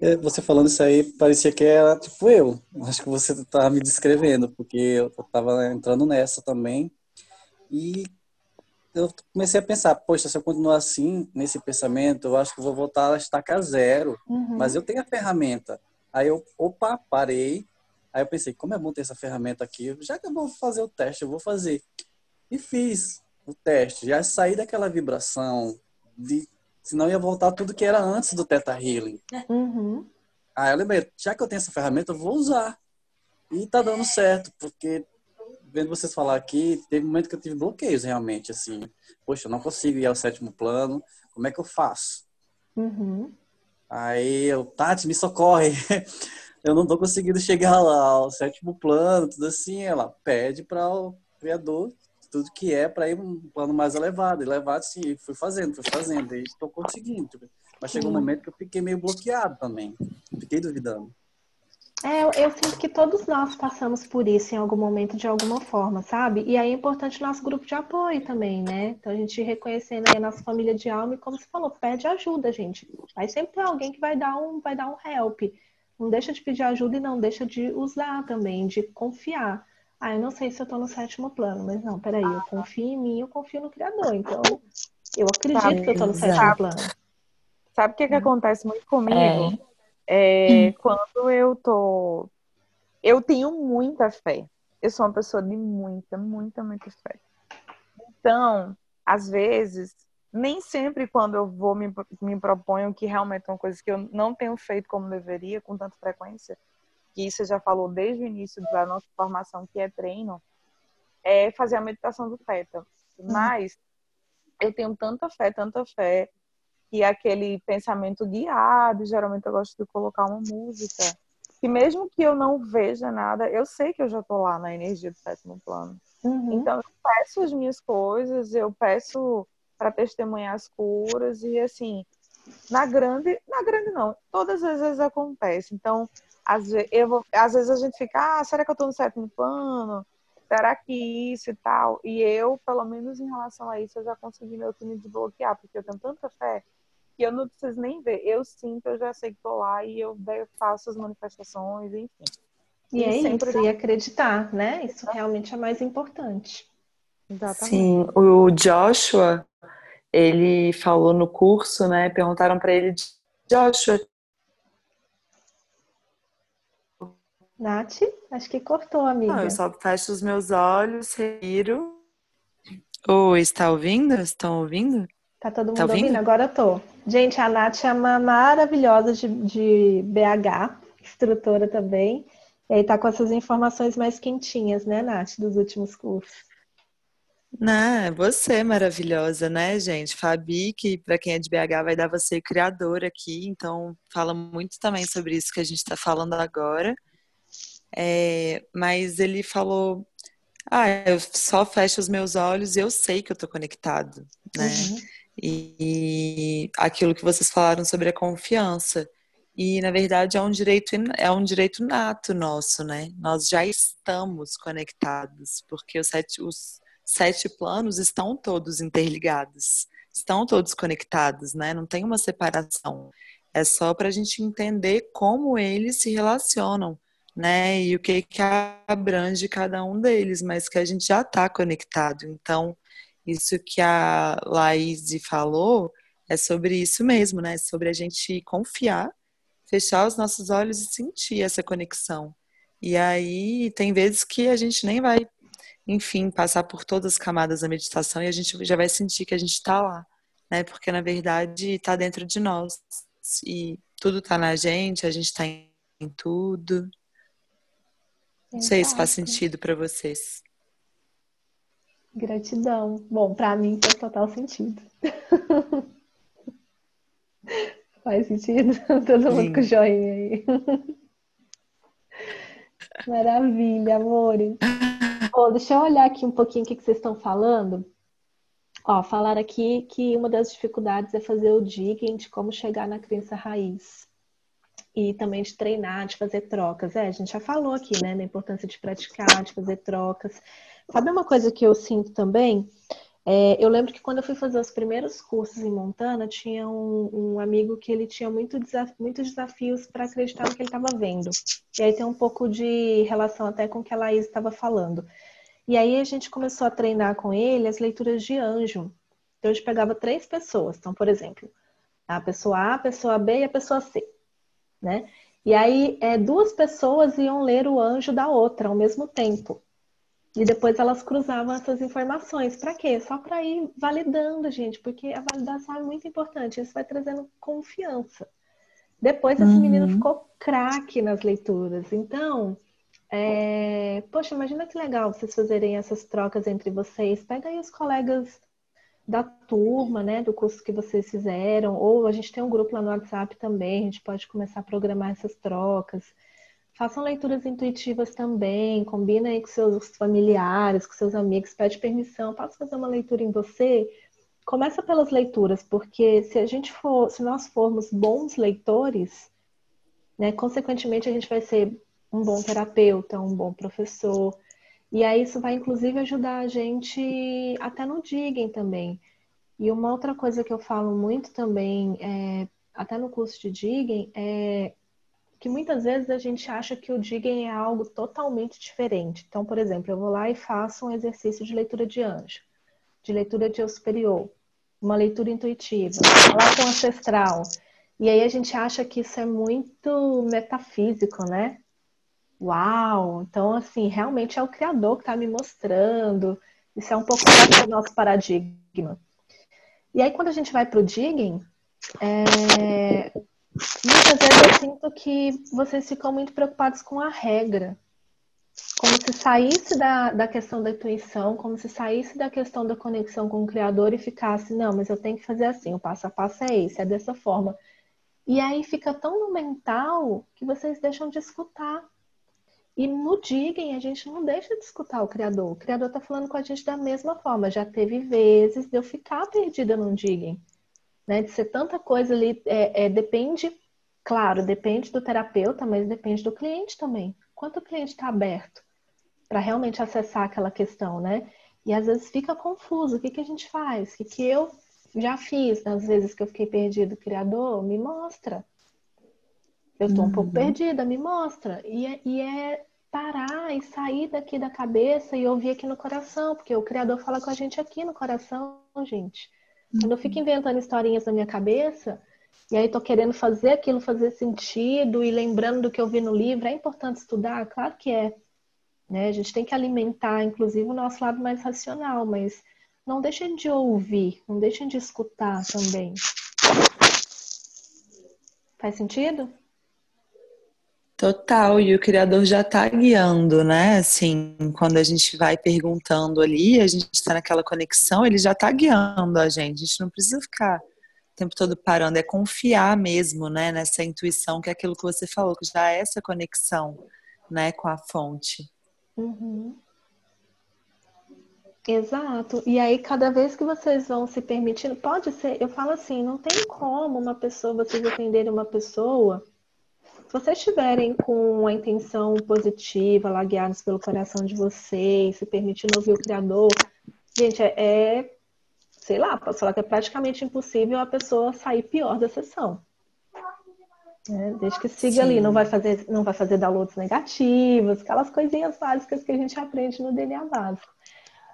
é, você falando isso aí, parecia que era tipo eu. Acho que você estava me descrevendo, porque eu estava entrando nessa também. E eu comecei a pensar, poxa, se eu continuar assim, nesse pensamento, eu acho que eu vou voltar a estacar zero. Uhum. Mas eu tenho a ferramenta. Aí eu, opa, parei. Aí eu pensei, como é bom ter essa ferramenta aqui. Já que eu vou fazer o teste, eu vou fazer. E fiz o teste. Já saí daquela vibração de senão ia voltar tudo que era antes do Teta Healing. Uhum. Aí eu lembrei, já que eu tenho essa ferramenta, eu vou usar. E tá dando certo, porque vendo vocês falar aqui, teve um momento que eu tive bloqueios realmente, assim. Poxa, eu não consigo ir ao sétimo plano, como é que eu faço? Uhum. Aí eu, Tati, me socorre. eu não tô conseguindo chegar lá ao sétimo plano, tudo assim. Ela pede para o criador tudo que é para ir um plano mais elevado. Elevado, sim, fui fazendo, fui fazendo, e estou conseguindo. Mas chegou um momento que eu fiquei meio bloqueado também. Fiquei duvidando. É, eu, eu sinto que todos nós passamos por isso em algum momento, de alguma forma, sabe? E aí é importante o nosso grupo de apoio também, né? Então a gente reconhecendo aí a nossa família de alma e como você falou, pede ajuda, gente. Vai sempre ter alguém que vai dar um, vai dar um help. Não deixa de pedir ajuda e não deixa de usar também, de confiar. Ah, eu não sei se eu tô no sétimo plano, mas não, peraí, eu confio em mim, eu confio no Criador. Então, eu acredito Sabe, que eu tô no sétimo sabe. plano. Sabe o que, que acontece muito comigo? É, quando eu tô. Eu tenho muita fé. Eu sou uma pessoa de muita, muita, muita fé. Então, às vezes, nem sempre quando eu vou me, me proponho que realmente é uma coisa que eu não tenho feito como deveria, com tanta frequência, que você já falou desde o início da nossa formação, que é treino, é fazer a meditação do Theta. Mas eu tenho tanta fé, tanta fé, que é aquele pensamento guiado, geralmente eu gosto de colocar uma música, que mesmo que eu não veja nada, eu sei que eu já tô lá na energia do sétimo plano. Uhum. Então eu peço as minhas coisas, eu peço para testemunhar as curas e assim, na grande, na grande não, todas as vezes acontece. Então, às vezes, eu vou, às vezes a gente fica, ah, será que eu tô no sétimo plano? Será que isso e tal? E eu, pelo menos em relação a isso, eu já consegui meu time desbloquear, porque eu tenho tanta fé que eu não preciso nem ver. Eu sinto, eu já sei que tô lá e eu faço as manifestações, enfim. E, é sempre isso, e acreditar, né? Isso realmente é mais importante. Exatamente. Sim, o Joshua, ele falou no curso, né? Perguntaram para ele, Joshua, Nath, acho que cortou, amiga. não, eu só fecho os meus olhos, respiro Oi, está ouvindo? Estão ouvindo? Tá todo mundo Tá ouvindo? ouvindo? Agora eu tô. Gente, a Nath é uma maravilhosa de, de BH, instrutora também. E aí tá com essas informações mais quentinhas, né, Nath, dos últimos cursos. Não, você é maravilhosa, né, gente? Fabi, que para quem é de BH vai dar você criador aqui, então fala muito também sobre isso que a gente está falando agora. É, mas ele falou: Ah, eu só fecho os meus olhos e eu sei que eu tô conectado, né? Uhum. E aquilo que vocês falaram sobre a confiança. E na verdade é um direito é um direito nato nosso, né? Nós já estamos conectados, porque os sete, os sete planos estão todos interligados, estão todos conectados, né? Não tem uma separação. É só para a gente entender como eles se relacionam, né? E o que que abrange cada um deles, mas que a gente já está conectado. Então, isso que a Laís falou é sobre isso mesmo, né? Sobre a gente confiar, fechar os nossos olhos e sentir essa conexão. E aí tem vezes que a gente nem vai, enfim, passar por todas as camadas da meditação e a gente já vai sentir que a gente está lá, né? Porque na verdade está dentro de nós e tudo está na gente, a gente está em tudo. Não sei se faz sentido para vocês. Gratidão. Bom, pra mim faz total sentido. Faz sentido? Todo mundo com Lindo. joinha aí. Maravilha, amores. Ô, deixa eu olhar aqui um pouquinho o que que vocês estão falando. Ó, falaram aqui que uma das dificuldades é fazer o digging de como chegar na crença raiz. E também de treinar, de fazer trocas. É, a gente já falou aqui, né, da importância de praticar, de fazer trocas. Sabe uma coisa que eu sinto também? É, eu lembro que quando eu fui fazer os primeiros cursos em Montana, tinha um, um amigo que ele tinha muito desaf- muitos desafios para acreditar no que ele estava vendo. E aí tem um pouco de relação até com o que a Laís estava falando. E aí a gente começou a treinar com ele as leituras de anjo. Então a gente pegava três pessoas. Então, por exemplo, a pessoa A, a pessoa B e a pessoa C, né? E aí é, duas pessoas iam ler o anjo da outra ao mesmo tempo. E depois elas cruzavam essas informações. Para quê? Só para ir validando, gente, porque a validação é muito importante. Isso vai trazendo confiança. Depois esse menino Uhum. ficou craque nas leituras. Então, é, poxa, imagina que legal vocês fazerem essas trocas entre vocês. Pega aí os colegas da turma, né, do curso que vocês fizeram, ou a gente tem um grupo lá no WhatsApp também, a gente pode começar a programar essas trocas. Façam leituras intuitivas também, combina aí com seus familiares, com seus amigos, pede permissão, posso fazer uma leitura em você? Começa pelas leituras, porque se a gente for, se nós formos bons leitores, né, consequentemente a gente vai ser um bom terapeuta, um bom professor. E aí isso vai inclusive ajudar a gente até no digging também. E uma outra coisa que eu falo muito também, é, até no curso de digging, é que muitas vezes a gente acha que o digging é algo totalmente diferente. Então, por exemplo, eu vou lá e faço um exercício de leitura de anjo, de leitura de eu superior, uma leitura intuitiva, falar com ancestral. E aí a gente acha que isso é muito metafísico, né? Uau! Então, assim, realmente é o Criador que está me mostrando. Isso é um pouco do nosso paradigma. E aí, quando a gente vai para o digging, é, muitas vezes eu sinto que vocês ficam muito preocupados com a regra. Como se saísse da, da questão da intuição, como se saísse da questão da conexão com o Criador e ficasse, não, mas eu tenho que fazer assim, o passo a passo é esse, é dessa forma. E aí fica tão no mental que vocês deixam de escutar. E no digging a gente não deixa de escutar o Criador. O Criador está falando com a gente da mesma forma. Já teve vezes de eu ficar perdida num digging. Né? De ser tanta coisa ali. É, é, depende, claro, depende do terapeuta, mas depende do cliente também. Quanto o cliente está aberto para realmente acessar aquela questão, né? E às vezes fica confuso. O que, que a gente faz? O que, que eu já fiz nas vezes que eu fiquei perdido? Criador, me mostra. Eu estou um pouco perdida, me mostra. E é, e é parar e sair daqui da cabeça e ouvir aqui no coração, porque o Criador fala com a gente aqui no coração, gente. Eu fico inventando historinhas na minha cabeça, e aí tô querendo fazer aquilo fazer sentido e lembrando do que eu vi no livro, é importante estudar? Claro que é. Né? A gente tem que alimentar, inclusive, o nosso lado mais racional, mas não deixem de ouvir, não deixem de escutar também. Faz sentido? Total, e o criador já está guiando, né? Assim, quando a gente vai perguntando ali, a gente está naquela conexão, ele já está guiando a gente. A gente não precisa ficar o tempo todo parando, é confiar mesmo, né? Nessa intuição, que é aquilo que você falou, que já é essa conexão, né, com a fonte. Uhum. Exato. E aí, cada vez que vocês vão se permitindo, pode ser, eu falo assim, não tem como uma pessoa, vocês atenderem uma pessoa vocês estiverem com a intenção positiva, lá guiados pelo coração de vocês, se permitindo ouvir o Criador, gente, é, é sei lá, posso falar que é praticamente impossível a pessoa sair pior da sessão. É, desde que siga Sim. ali, não vai fazer, não vai fazer downloads negativos, aquelas coisinhas básicas que a gente aprende no DNA básico.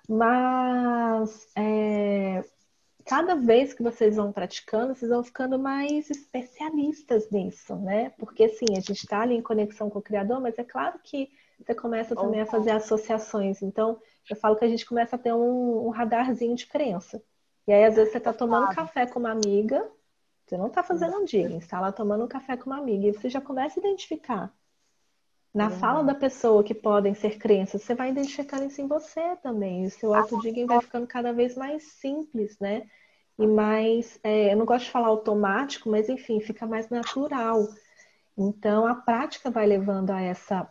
Mas é, cada vez que vocês vão praticando, vocês vão ficando mais especialistas nisso, né? Porque assim, a gente está ali em conexão com o Criador, mas é claro que você começa também a fazer associações. Então, eu falo que a gente começa a ter um, um radarzinho de crença. E aí, às vezes, você está tomando café com uma amiga, você não está fazendo um digging, está lá tomando um café com uma amiga, e você já começa a identificar. Na uhum. fala da pessoa que podem ser crenças, você vai identificando isso em você também. E o seu auto-digging vai ficando cada vez mais simples, né? E mais, é, eu não gosto de falar automático, mas enfim, fica mais natural. Então a prática vai levando a essa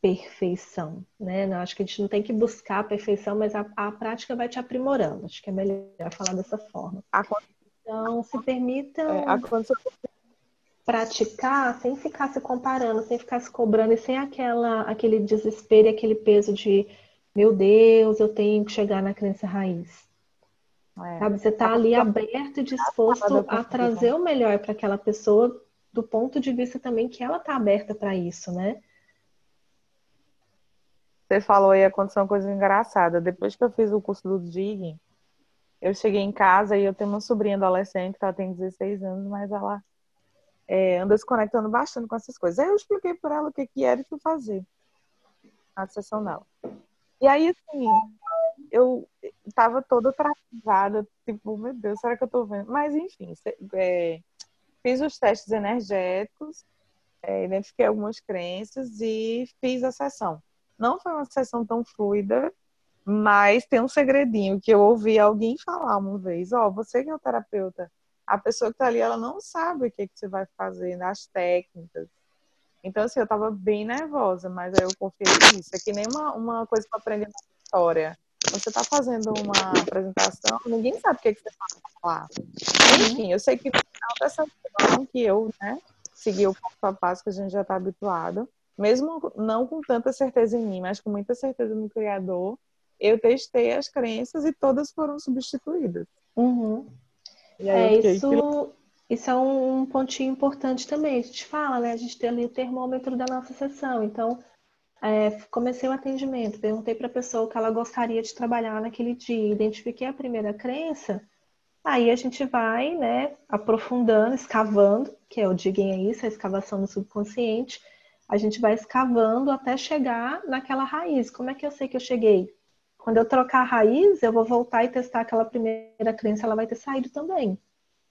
perfeição, né? Eu acho que a gente não tem que buscar a perfeição, mas a, a prática vai te aprimorando. Acho que é melhor falar dessa forma. Então se permitam é, praticar sem ficar se comparando, sem ficar se cobrando e sem aquela, aquele desespero e aquele peso de meu Deus, eu tenho que chegar na crença raiz. É. Sabe, você está ali aberto e disposto a trazer o melhor para aquela pessoa, do ponto de vista também que ela está aberta para isso, né? Você falou aí, aconteceu uma coisa engraçada. Depois que eu fiz o curso do Digging, eu cheguei em casa e eu tenho uma sobrinha adolescente que ela tem 16 anos, mas ela é, anda se conectando bastante com essas coisas. Aí eu expliquei para ela o que, que era e fui fazer a sessão dela. E aí, assim, eu tava toda travada, tipo, meu Deus, será que eu tô vendo? Mas, enfim, é, fiz os testes energéticos, é, identifiquei algumas crenças e fiz a sessão. Não foi uma sessão tão fluida, mas tem um segredinho que eu ouvi alguém falar uma vez. Ó, oh, você que é o terapeuta, a pessoa que tá ali, ela não sabe o que, que você vai fazer, nas técnicas. Então, assim, eu tava bem nervosa, mas aí eu confiei nisso. É que nem uma, uma coisa que eu aprendi na história você está fazendo uma apresentação, ninguém sabe o que, que você vai falar. Enfim, eu sei que no final dessa semana que eu, né, segui o passo a passo que a gente já está habituado, mesmo não com tanta certeza em mim, mas com muita certeza no Criador, eu testei as crenças e todas foram substituídas. Uhum. é, isso, isso é um pontinho importante também. A gente fala, né? A gente tem ali o termômetro da nossa sessão. Então, é, comecei o atendimento, perguntei para a pessoa o que ela gostaria de trabalhar naquele dia, identifiquei a primeira crença, aí a gente vai, né, aprofundando, escavando, que é o digging é isso, a escavação no subconsciente, a gente vai escavando até chegar naquela raiz. Como é que eu sei que eu cheguei? Quando eu trocar a raiz, eu vou voltar e testar aquela primeira crença, ela vai ter saído também.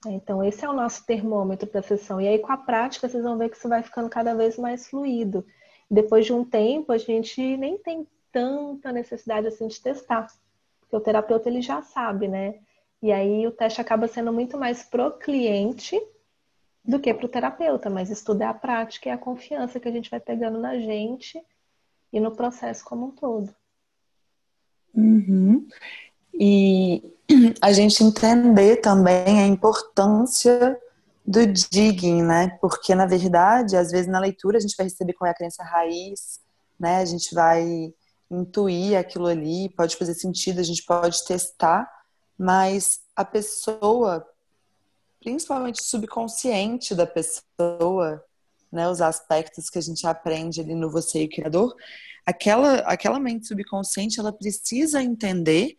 Então, esse é o nosso termômetro da sessão. E aí, com a prática, vocês vão ver que isso vai ficando cada vez mais fluido depois de um tempo, a gente nem tem tanta necessidade assim de testar, porque o terapeuta ele já sabe, né? E aí o teste acaba sendo muito mais pro cliente do que pro terapeuta, mas estudo é a prática e a confiança que a gente vai pegando na gente e no processo como um todo. Uhum. E a gente entender também a importância do digging, né? Porque, na verdade, às vezes na leitura a gente vai receber qual é a crença raiz, né? A gente vai intuir aquilo ali, pode fazer sentido, a gente pode testar, mas a pessoa, principalmente subconsciente da pessoa, né, os aspectos que a gente aprende ali no Você e o Criador, aquela, aquela mente subconsciente, ela precisa entender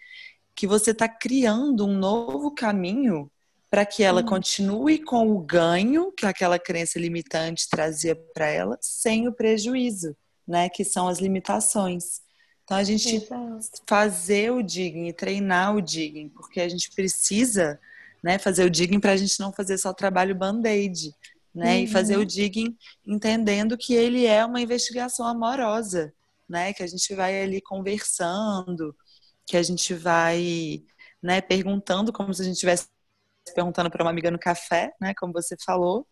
que você está criando um novo caminho para que ela uhum. continue com o ganho que aquela crença limitante trazia para ela, sem o prejuízo, né? Que são as limitações. Então a gente Exato. fazer o digging e treinar o digging, porque a gente precisa né, fazer o digging para a gente não fazer só trabalho band-aid, né? E fazer o digging entendendo que ele é uma investigação amorosa, né? Que a gente vai ali conversando, que a gente vai, né, perguntando como se a gente estivesse perguntando para uma amiga no café, né, como você falou,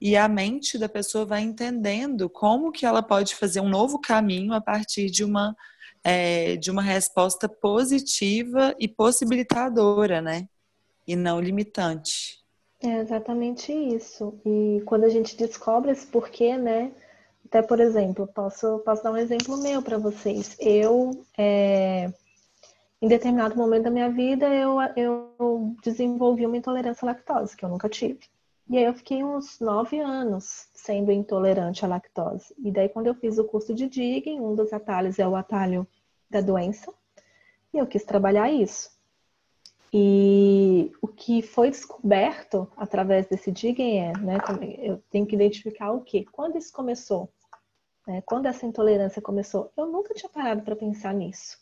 e a mente da pessoa vai entendendo como que ela pode fazer um novo caminho a partir de uma é, de uma resposta positiva e possibilitadora, né? E não limitante. É exatamente isso. E quando a gente descobre esse porquê, né? Até, por exemplo, posso, posso dar um exemplo meu para vocês. Eu, é, em determinado momento da minha vida, eu, eu desenvolvi uma intolerância à lactose, que eu nunca tive. E aí eu fiquei uns nove anos sendo intolerante à lactose. E daí, quando eu fiz o curso de digging, um dos atalhos é o atalho da doença, e eu quis trabalhar isso. E o que foi descoberto através desse digging é, né, eu tenho que identificar o que, quando isso começou, né, quando essa intolerância começou, eu nunca tinha parado para pensar nisso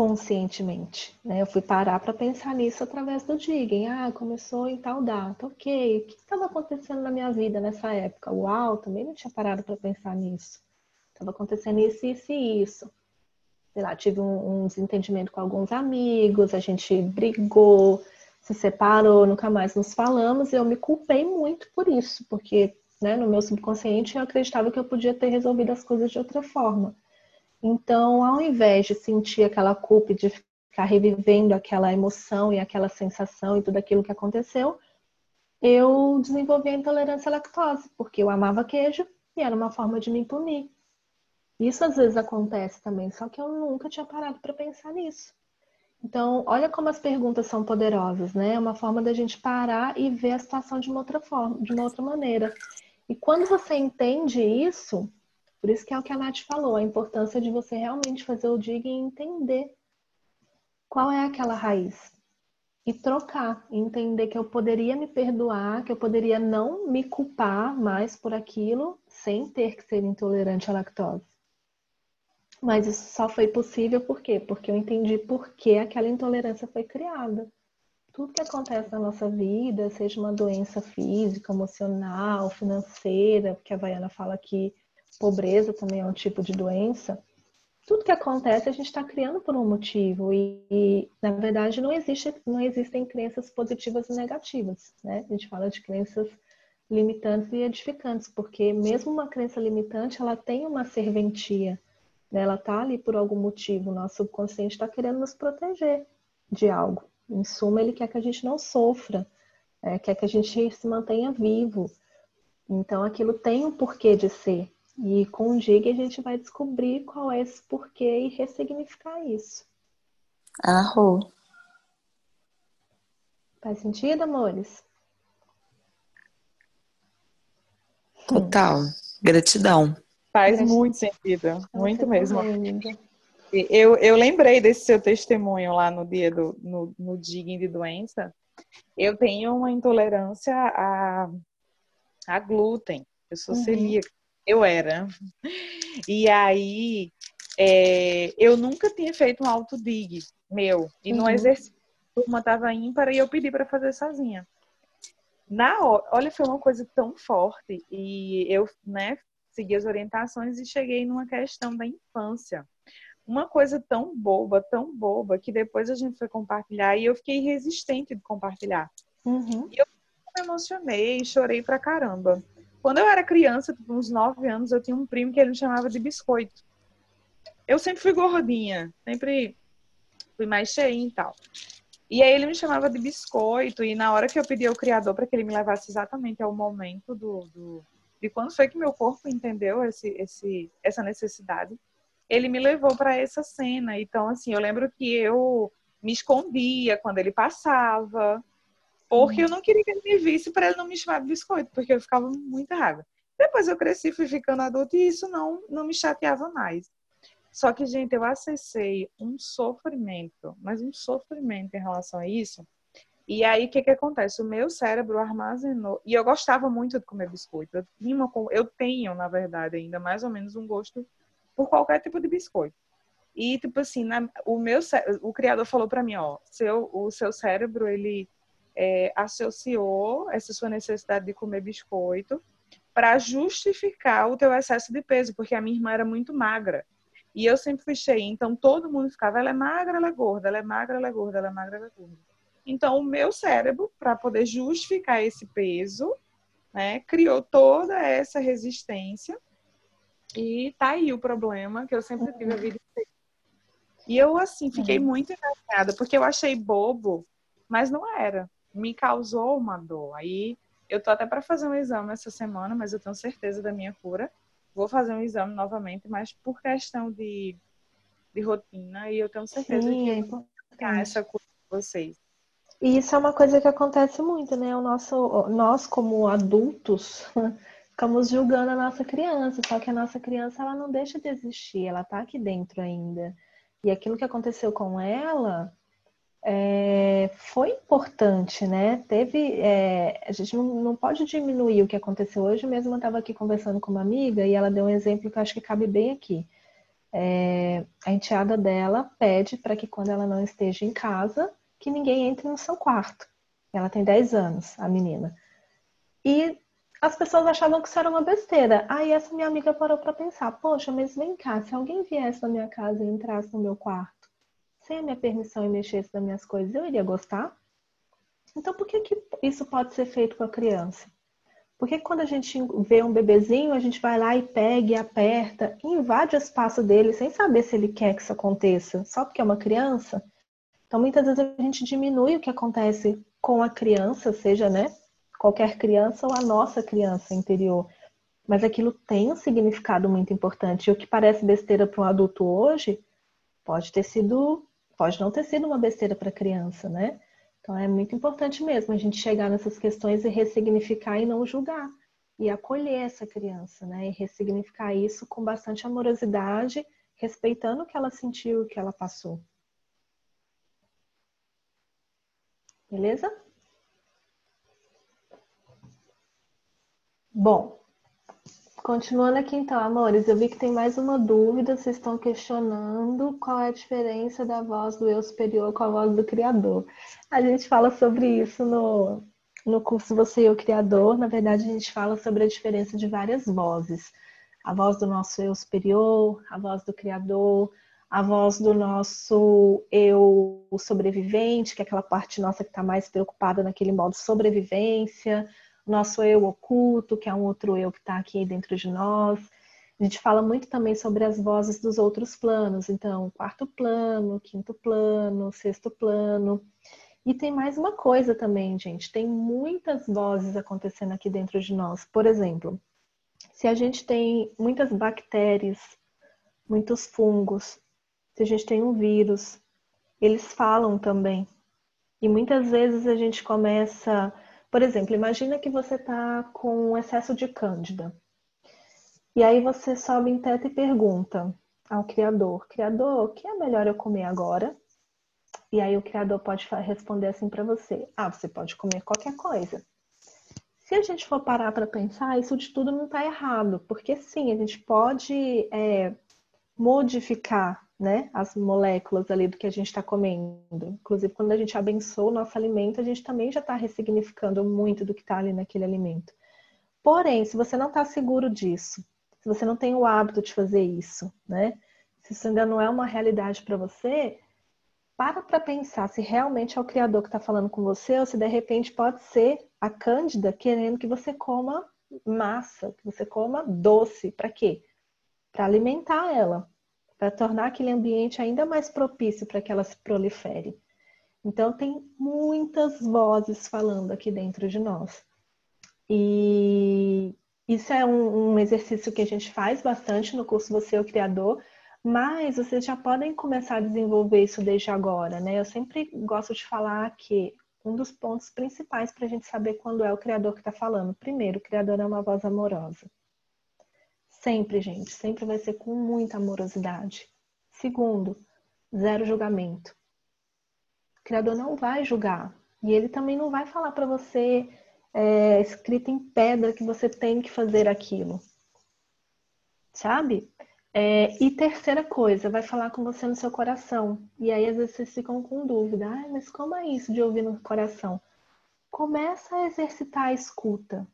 conscientemente. Né? Eu fui parar para pensar nisso através do digging. Ah, começou em tal data. Ok, o que estava acontecendo na minha vida nessa época? Uau, também não tinha parado para pensar nisso. Estava acontecendo isso, isso e isso. Sei lá, tive um, um desentendimento com alguns amigos, a gente brigou, se separou, nunca mais nos falamos, e eu me culpei muito por isso, porque né, no meu subconsciente eu acreditava que eu podia ter resolvido as coisas de outra forma. Então, ao invés de sentir aquela culpa e de ficar revivendo aquela emoção e aquela sensação e tudo aquilo que aconteceu, eu desenvolvi a intolerância à lactose, porque eu amava queijo e era uma forma de me punir. Isso às vezes acontece também, só que eu nunca tinha parado para pensar nisso. Então, olha como as perguntas são poderosas, né? É uma forma da gente parar e ver a situação de uma outra forma, de uma outra maneira. E quando você entende isso, por isso que é o que a Nath falou, a importância de você realmente fazer o dig e entender qual é aquela raiz. E trocar, entender que eu poderia me perdoar, que eu poderia não me culpar mais por aquilo, sem ter que ser intolerante à lactose. Mas isso só foi possível por quê? Porque eu entendi por que aquela intolerância foi criada. Tudo que acontece na nossa vida, seja uma doença física, emocional, financeira, porque a Vaiana fala que pobreza também é um tipo de doença, tudo que acontece a gente está criando por um motivo e, e, na verdade não existe não existem crenças positivas e negativas né? A gente fala de crenças limitantes e edificantes porque mesmo uma crença limitante ela tem uma serventia né? ela está ali por algum motivo o nosso subconsciente está querendo nos proteger de algo. Em suma ele quer que a gente não sofra é, quer que a gente se mantenha vivo. Então aquilo tem um porquê de ser e com o DIG a gente vai descobrir qual é esse porquê e ressignificar isso. Arro. Faz sentido, amores? Total. Gratidão. Faz Gratidão. muito sentido, muito Você mesmo. Eu, eu lembrei desse seu testemunho lá no dia do no, no digging de doença. Eu tenho uma intolerância a, a glúten. Eu sou Uhum. Eu era. E aí, é, eu nunca tinha feito um autodig meu. E no Uhum. exercício, a turma estava ímpar e eu pedi para fazer sozinha. Na hora, olha, foi uma coisa tão forte. E eu, né, segui as orientações e cheguei numa questão da infância. Uma coisa tão boba, tão boba, que depois a gente foi compartilhar e eu fiquei resistente de compartilhar Uhum. me emocionei, chorei pra caramba. Quando eu era criança, tipo, uns 9 anos, eu tinha um primo que ele me chamava de biscoito. Eu sempre fui gordinha, sempre fui mais cheinha e tal. E aí ele me chamava de biscoito, e na hora que eu pedi ao criador para que ele me levasse exatamente ao momento do, do de quando foi que meu corpo entendeu esse, esse, essa necessidade, ele me levou para essa cena. Então, assim, eu lembro que eu me escondia quando ele passava, porque eu não queria que ele me visse para ele não me chamar de biscoito, porque eu ficava muito raiva. Depois eu cresci, fui ficando adulta e isso não, não me chateava mais. Só que, gente, eu acessei um sofrimento, mas um sofrimento em relação a isso. E aí, o que que acontece? O meu cérebro armazenou. E eu gostava muito de comer biscoito. Eu, tinha uma, eu tenho, na verdade, ainda mais ou menos um gosto por qualquer tipo de biscoito. E, tipo assim, na, o meu o criador falou para mim, ó, seu, o seu cérebro, ele é, associou essa sua necessidade de comer biscoito para justificar o teu excesso de peso, porque a minha irmã era muito magra. E eu sempre fui cheia, então todo mundo ficava, ela é magra, ela é gorda, ela é magra, ela é gorda, ela é magra, ela é gorda. Então o meu cérebro, para poder justificar esse peso, né, criou toda essa resistência e tá aí o problema que eu sempre tive a vida inteira. E eu, assim, fiquei muito enganada, porque eu achei bobo, mas não era. Me causou uma dor. Aí eu tô até para fazer um exame essa semana, mas eu tenho certeza da minha cura vou fazer um exame novamente, mas por questão de, de rotina, e eu tenho certeza Sim, que é eu vou essa coisa com vocês. E isso é uma coisa que acontece muito, né? O nosso, nós, como adultos, ficamos julgando a nossa criança, só que a nossa criança ela não deixa de existir, ela tá aqui dentro ainda. E aquilo que aconteceu com ela é, foi importante, né? Teve. É, a gente não, não pode diminuir o que aconteceu hoje mesmo. Eu estava aqui conversando com uma amiga e ela deu um exemplo que eu acho que cabe bem aqui. É, a enteada dela pede para que quando ela não esteja em casa, que ninguém entre no seu quarto. Ela tem 10 anos, a menina. E as pessoas achavam que isso era uma besteira. Aí essa minha amiga parou para pensar: poxa, mas vem cá, se alguém viesse na minha casa e entrasse no meu quarto sem a minha permissão e mexesse nas minhas coisas, eu iria gostar? Então, por que, que isso pode ser feito com a criança? Porque quando a gente vê um bebezinho, a gente vai lá e pega e aperta, invade o espaço dele sem saber se ele quer que isso aconteça, só porque é uma criança. Então, muitas vezes a gente diminui o que acontece com a criança, seja, né, qualquer criança ou a nossa criança interior. Mas aquilo tem um significado muito importante. E o que parece besteira para um adulto hoje, pode ter sido pode não ter sido uma besteira para a criança, né? Então é muito importante mesmo a gente chegar nessas questões e ressignificar e não julgar e acolher essa criança, né? E ressignificar isso com bastante amorosidade, respeitando o que ela sentiu, o que ela passou. Beleza? Bom, Continuando aqui então, amores, eu vi que tem mais uma dúvida, vocês estão questionando qual é a diferença da voz do eu superior com a voz do criador. A gente fala sobre isso no, no curso Você e o Criador, na verdade a gente fala sobre a diferença de várias vozes. A voz do nosso eu superior, a voz do criador, a voz do nosso eu sobrevivente, que é aquela parte nossa que está mais preocupada naquele modo sobrevivência, nosso eu oculto, que é um outro eu que está aqui dentro de nós. A gente fala muito também sobre as vozes dos outros planos, então, quarto plano, quinto plano, sexto plano. E tem mais uma coisa também, gente: tem muitas vozes acontecendo aqui dentro de nós. Por exemplo, se a gente tem muitas bactérias, muitos fungos, se a gente tem um vírus, eles falam também. E muitas vezes a gente começa por exemplo, imagina que você está com excesso de cândida. E aí você sobe em teto e pergunta ao criador: Criador, o que é melhor eu comer agora? E aí o criador pode responder assim para você: Ah, você pode comer qualquer coisa. Se a gente for parar para pensar, isso de tudo não está errado, porque sim, a gente pode é, modificar né, as moléculas ali do que a gente está comendo. Inclusive, quando a gente abençoa o nosso alimento, a gente também já está ressignificando muito do que está ali naquele alimento. Porém, se você não está seguro disso, se você não tem o hábito de fazer isso, né, se isso ainda não é uma realidade para você, para para pensar se realmente é o Criador que está falando com você ou se de repente pode ser a Cândida querendo que você coma massa, que você coma doce. Para quê? Para alimentar ela para tornar aquele ambiente ainda mais propício para que ela se prolifere. Então, tem muitas vozes falando aqui dentro de nós. E isso é um, um exercício que a gente faz bastante no curso Você é o Criador, mas vocês já podem começar a desenvolver isso desde agora, né? Eu sempre gosto de falar que um dos pontos principais para a gente saber quando é o Criador que está falando. Primeiro, o Criador é uma voz amorosa. Sempre, gente, sempre vai ser com muita amorosidade. Segundo, zero julgamento. O Criador não vai julgar. E ele também não vai falar para você é, escrito em pedra que você tem que fazer aquilo. Sabe? É, e terceira coisa, vai falar com você no seu coração. E aí às vezes vocês ficam com dúvida. Ah, mas como é isso de ouvir no coração? Começa a exercitar a escuta.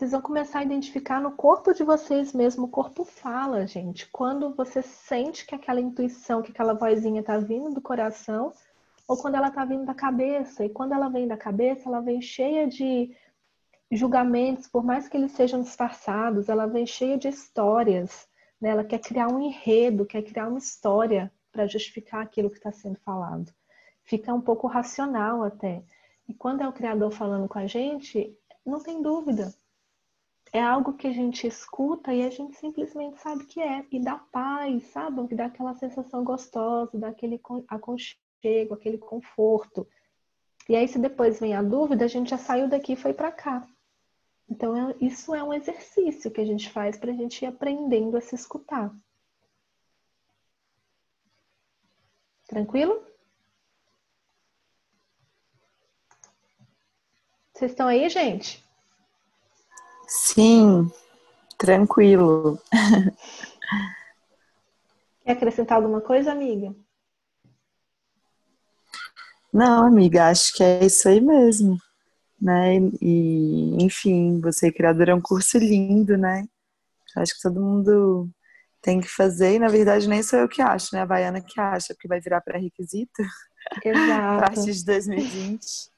Vocês vão começar a identificar no corpo de vocês mesmo. O corpo fala, gente. Quando você sente que aquela intuição, que aquela vozinha está vindo do coração, ou quando ela está vindo da cabeça. E quando ela vem da cabeça, ela vem cheia de julgamentos, por mais que eles sejam disfarçados, ela vem cheia de histórias. Né? Ela quer criar um enredo, quer criar uma história para justificar aquilo que está sendo falado. Fica um pouco racional até. E quando é o Criador falando com a gente, não tem dúvida. É algo que a gente escuta e a gente simplesmente sabe que é. E dá paz, sabe? Que dá aquela sensação gostosa, dá aquele aconchego, aquele conforto. E aí, se depois vem a dúvida, a gente já saiu daqui e foi para cá. Então, é, isso é um exercício que a gente faz para a gente ir aprendendo a se escutar. Tranquilo? Vocês estão aí, gente? Sim, tranquilo. Quer acrescentar alguma coisa, amiga? Não, amiga, acho que é isso aí mesmo, né? E, enfim, você criadora é um curso lindo, né? Acho que todo mundo tem que fazer, e na verdade nem sou eu que acho, né? A Baiana que acha, porque vai virar pré-requisito a partir de 2020.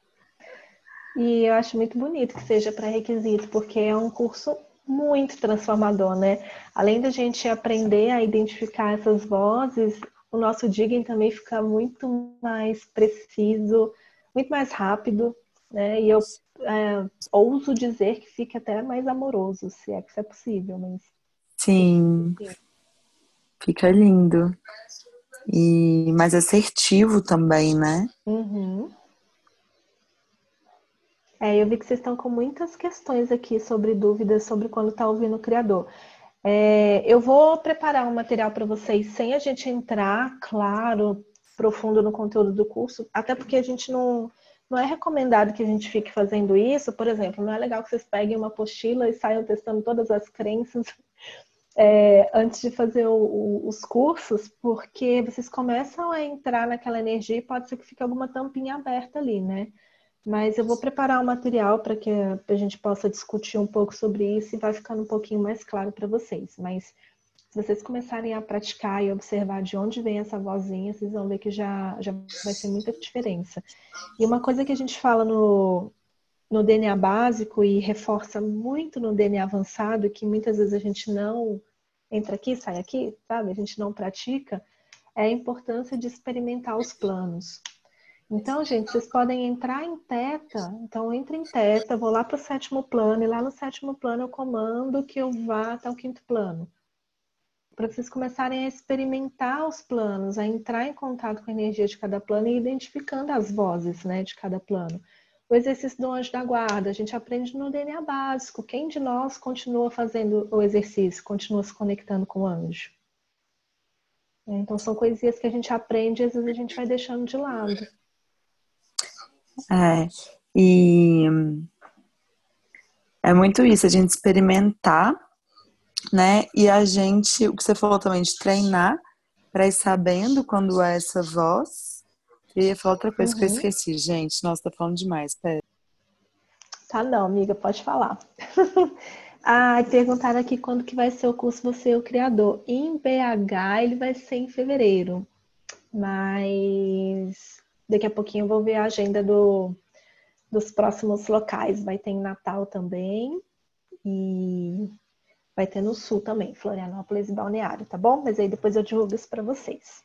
E eu acho muito bonito que seja pré-requisito, porque é um curso muito transformador, né? Além da gente aprender a identificar essas vozes, o nosso digging também fica muito mais preciso, muito mais rápido, né? E eu é, ouso dizer que fica até mais amoroso, se é que isso é possível, mas... Sim, fica lindo. E mais assertivo também, né? Uhum. É, eu vi que vocês estão com muitas questões aqui sobre dúvidas sobre quando está ouvindo o criador. É, eu vou preparar um material para vocês sem a gente entrar, claro, profundo no conteúdo do curso, até porque a gente não, não é recomendado que a gente fique fazendo isso. Por exemplo, não é legal que vocês peguem uma apostila e saiam testando todas as crenças é, antes de fazer o, o, os cursos, porque vocês começam a entrar naquela energia e pode ser que fique alguma tampinha aberta ali, né? Mas eu vou preparar o material para que a gente possa discutir um pouco sobre isso e vai ficando um pouquinho mais claro para vocês. Mas se vocês começarem a praticar e observar de onde vem essa vozinha, vocês vão ver que já, já vai ser muita diferença. E uma coisa que a gente fala no, no DNA básico e reforça muito no DNA avançado, que muitas vezes a gente não entra aqui, sai aqui, sabe? A gente não pratica, é a importância de experimentar os planos. Então, gente, vocês podem entrar em teta. Então, entre em teta, vou lá para o sétimo plano, e lá no sétimo plano eu comando que eu vá até o quinto plano. Para vocês começarem a experimentar os planos, a entrar em contato com a energia de cada plano e identificando as vozes né, de cada plano. O exercício do anjo da guarda, a gente aprende no DNA básico. Quem de nós continua fazendo o exercício, continua se conectando com o anjo? Então, são coisinhas que a gente aprende e às vezes a gente vai deixando de lado. É, e é muito isso, a gente experimentar, né? E a gente, o que você falou também de treinar para ir sabendo quando é essa voz. Eu ia falar outra coisa uhum. que eu uhum. esqueci, gente. Nossa, tá falando demais, pera. Tá não, amiga, pode falar. ah, perguntaram aqui quando que vai ser o curso Você é o Criador. Em BH ele vai ser em fevereiro. Mas Daqui a pouquinho eu vou ver a agenda do, dos próximos locais. Vai ter em Natal também e vai ter no Sul também, Florianópolis e Balneário, tá bom? Mas aí depois eu divulgo isso para vocês.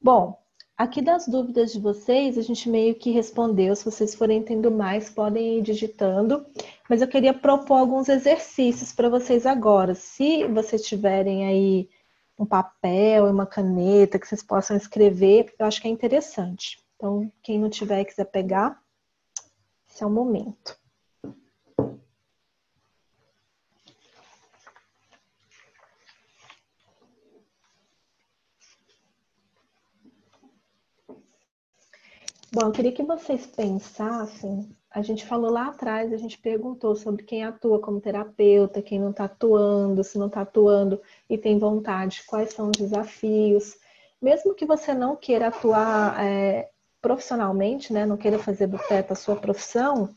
Bom, aqui das dúvidas de vocês, a gente meio que respondeu. Se vocês forem tendo mais, podem ir digitando. Mas eu queria propor alguns exercícios para vocês agora. Se vocês tiverem aí um papel e uma caneta que vocês possam escrever, eu acho que é interessante. Então, quem não tiver e quiser pegar, esse é o momento. Bom, eu queria que vocês pensassem. A gente falou lá atrás, a gente perguntou sobre quem atua como terapeuta, quem não está atuando, se não está atuando e tem vontade, quais são os desafios. Mesmo que você não queira atuar é, profissionalmente, né, não queira fazer do teto a sua profissão,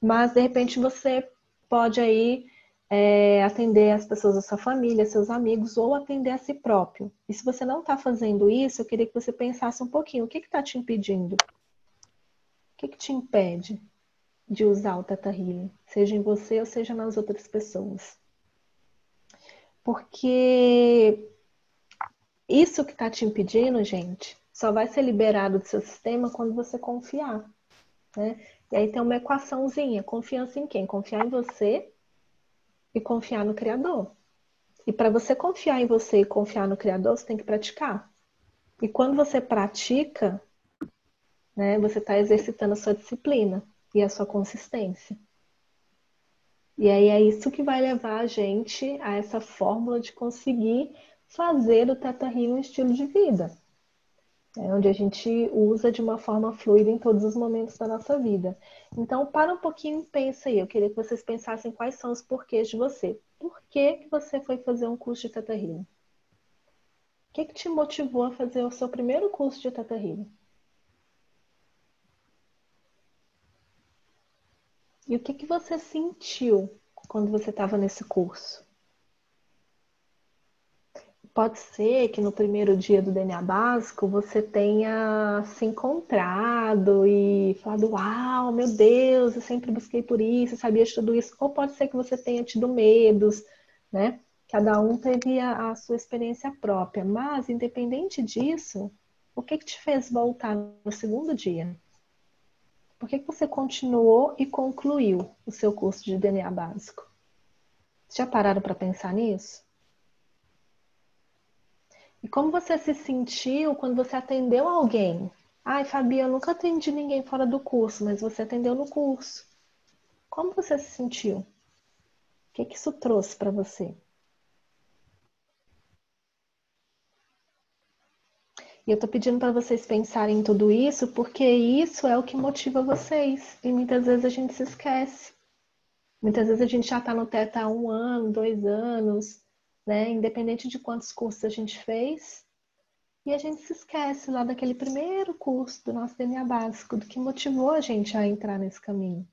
mas de repente você pode aí é, atender as pessoas da sua família, seus amigos, ou atender a si próprio. E se você não está fazendo isso, eu queria que você pensasse um pouquinho: o que está te impedindo? O que, que te impede de usar o Teta Healing, seja em você ou seja nas outras pessoas? Porque isso que está te impedindo, gente, só vai ser liberado do seu sistema quando você confiar. Né? E aí tem uma equaçãozinha: confiança em quem? Confiar em você e confiar no Criador. E para você confiar em você e confiar no Criador, você tem que praticar. E quando você pratica, né, você está exercitando a sua disciplina e a sua consistência. E aí é isso que vai levar a gente a essa fórmula de conseguir fazer o Teta Healing um estilo de vida é onde a gente usa de uma forma fluida em todos os momentos da nossa vida. Então, para um pouquinho e pensa aí. Eu queria que vocês pensassem quais são os porquês de você. Por que, que você foi fazer um curso de Teta Healing? O que, que te motivou a fazer o seu primeiro curso de Teta Healing? E o que, que você sentiu quando você estava nesse curso? Pode ser que no primeiro dia do DNA básico você tenha se encontrado e falado, uau, meu Deus, eu sempre busquei por isso, sabia de tudo isso. Ou pode ser que você tenha tido medos, né? Cada um teve a, a sua experiência própria. Mas, independente disso, o que, que te fez voltar no segundo dia? Por que, que você continuou e concluiu o seu curso de DNA básico? Já pararam para pensar nisso? E como você se sentiu quando você atendeu alguém? Ai, Fabi, eu nunca atendi ninguém fora do curso, mas você atendeu no curso. Como você se sentiu? O que, que isso trouxe para você? E eu tô pedindo para vocês pensarem em tudo isso, porque isso é o que motiva vocês. E muitas vezes a gente se esquece. Muitas vezes a gente já está no teto há um ano, dois anos, né? Independente de quantos cursos a gente fez. E a gente se esquece lá daquele primeiro curso do nosso DNA básico, do que motivou a gente a entrar nesse caminho.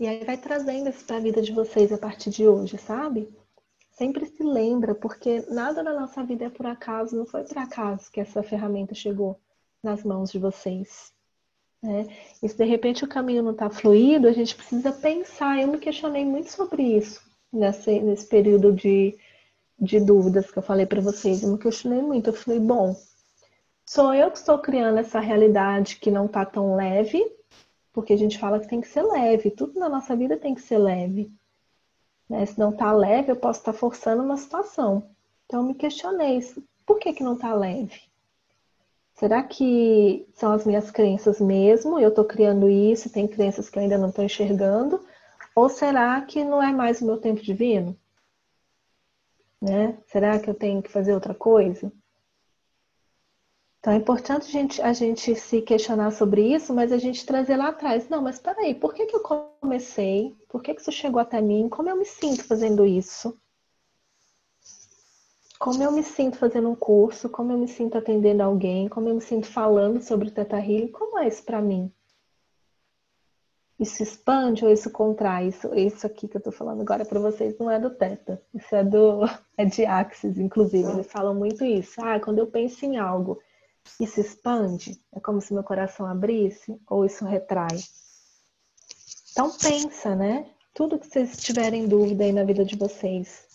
E aí vai trazendo isso para a vida de vocês a partir de hoje, sabe? Sempre se lembra, porque nada na nossa vida é por acaso, não foi por acaso que essa ferramenta chegou nas mãos de vocês. Né? E se de repente o caminho não está fluido, a gente precisa pensar. Eu me questionei muito sobre isso nesse, nesse período de, de dúvidas que eu falei para vocês. Eu me questionei muito. Eu falei, bom, sou eu que estou criando essa realidade que não está tão leve, porque a gente fala que tem que ser leve, tudo na nossa vida tem que ser leve. Né? Se não está leve, eu posso estar tá forçando uma situação. Então, me questionei, por que, que não está leve? Será que são as minhas crenças mesmo? Eu estou criando isso, tem crenças que eu ainda não estou enxergando? Ou será que não é mais o meu tempo divino? Né? Será que eu tenho que fazer outra coisa? Então é importante a gente, a gente se questionar sobre isso, mas a gente trazer lá atrás. Não, mas peraí, por que, que eu comecei? Por que, que isso chegou até mim? Como eu me sinto fazendo isso? Como eu me sinto fazendo um curso? Como eu me sinto atendendo alguém? Como eu me sinto falando sobre o Teta Healing? Como é isso para mim? Isso expande ou isso contrai? Isso, isso aqui que eu tô falando agora para vocês não é do Teta. Isso é do é de Axis, inclusive. Eles falam muito isso. Ah, quando eu penso em algo isso expande? É como se meu coração abrisse? Ou isso retrai? Então pensa, né? Tudo que vocês tiverem dúvida aí na vida de vocês.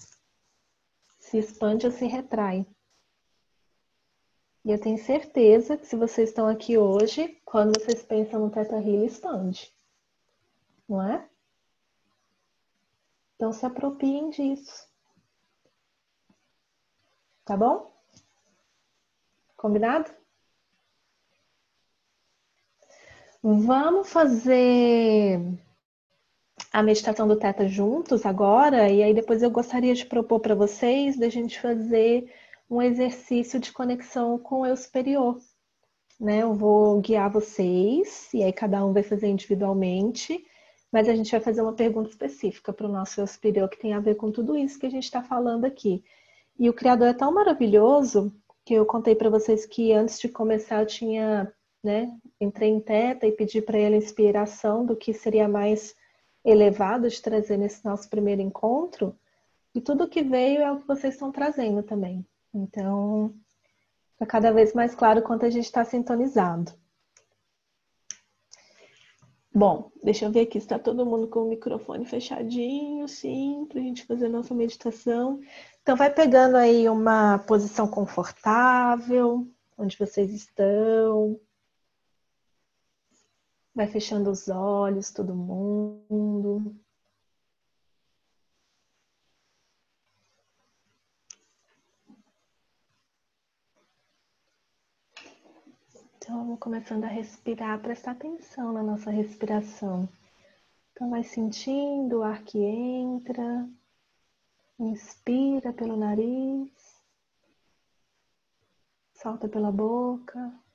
Se expande ou se retrai. E eu tenho certeza que se vocês estão aqui hoje, quando vocês pensam no Teta Healing, expande. Não é? Então se apropiem disso. Tá bom? Combinado? Vamos fazer a meditação do Teta juntos agora, e aí depois eu gostaria de propor para vocês da gente fazer um exercício de conexão com o eu superior. Né? Eu vou guiar vocês, e aí cada um vai fazer individualmente, mas a gente vai fazer uma pergunta específica para o nosso eu superior que tem a ver com tudo isso que a gente está falando aqui. E o Criador é tão maravilhoso que eu contei para vocês que antes de começar eu tinha, né, entrei em teta e pedi para ele inspiração do que seria mais elevado de trazer nesse nosso primeiro encontro. E tudo que veio é o que vocês estão trazendo também. Então, fica cada vez mais claro quanto a gente está sintonizado. Bom, deixa eu ver aqui está todo mundo com o microfone fechadinho, sim, para a gente fazer a nossa meditação. Então, vai pegando aí uma posição confortável, onde vocês estão. Vai fechando os olhos, todo mundo. Então, vamos começando a respirar, prestar atenção na nossa respiração. Então, vai sentindo o ar que entra, inspira pelo nariz, solta pela boca.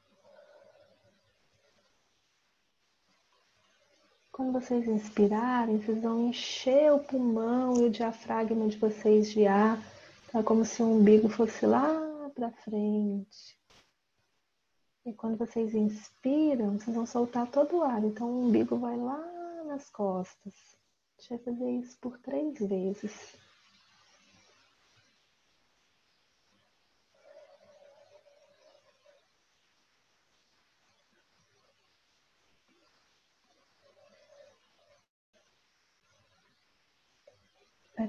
Quando vocês inspirarem, vocês vão encher o pulmão e o diafragma de vocês de ar, tá? Como se o umbigo fosse lá para frente. E quando vocês inspiram, vocês vão soltar todo o ar. Então o umbigo vai lá nas costas. Deixa eu fazer isso por três vezes.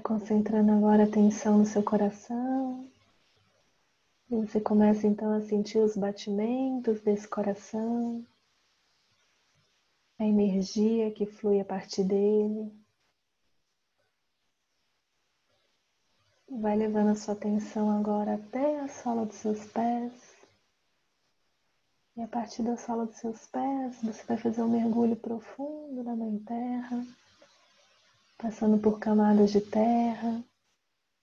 Concentrando agora a atenção no seu coração. E você começa então a sentir os batimentos desse coração, a energia que flui a partir dele. Vai levando a sua atenção agora até a sola dos seus pés. E a partir da sola dos seus pés, você vai fazer um mergulho profundo na Mãe Terra, passando por camadas de terra,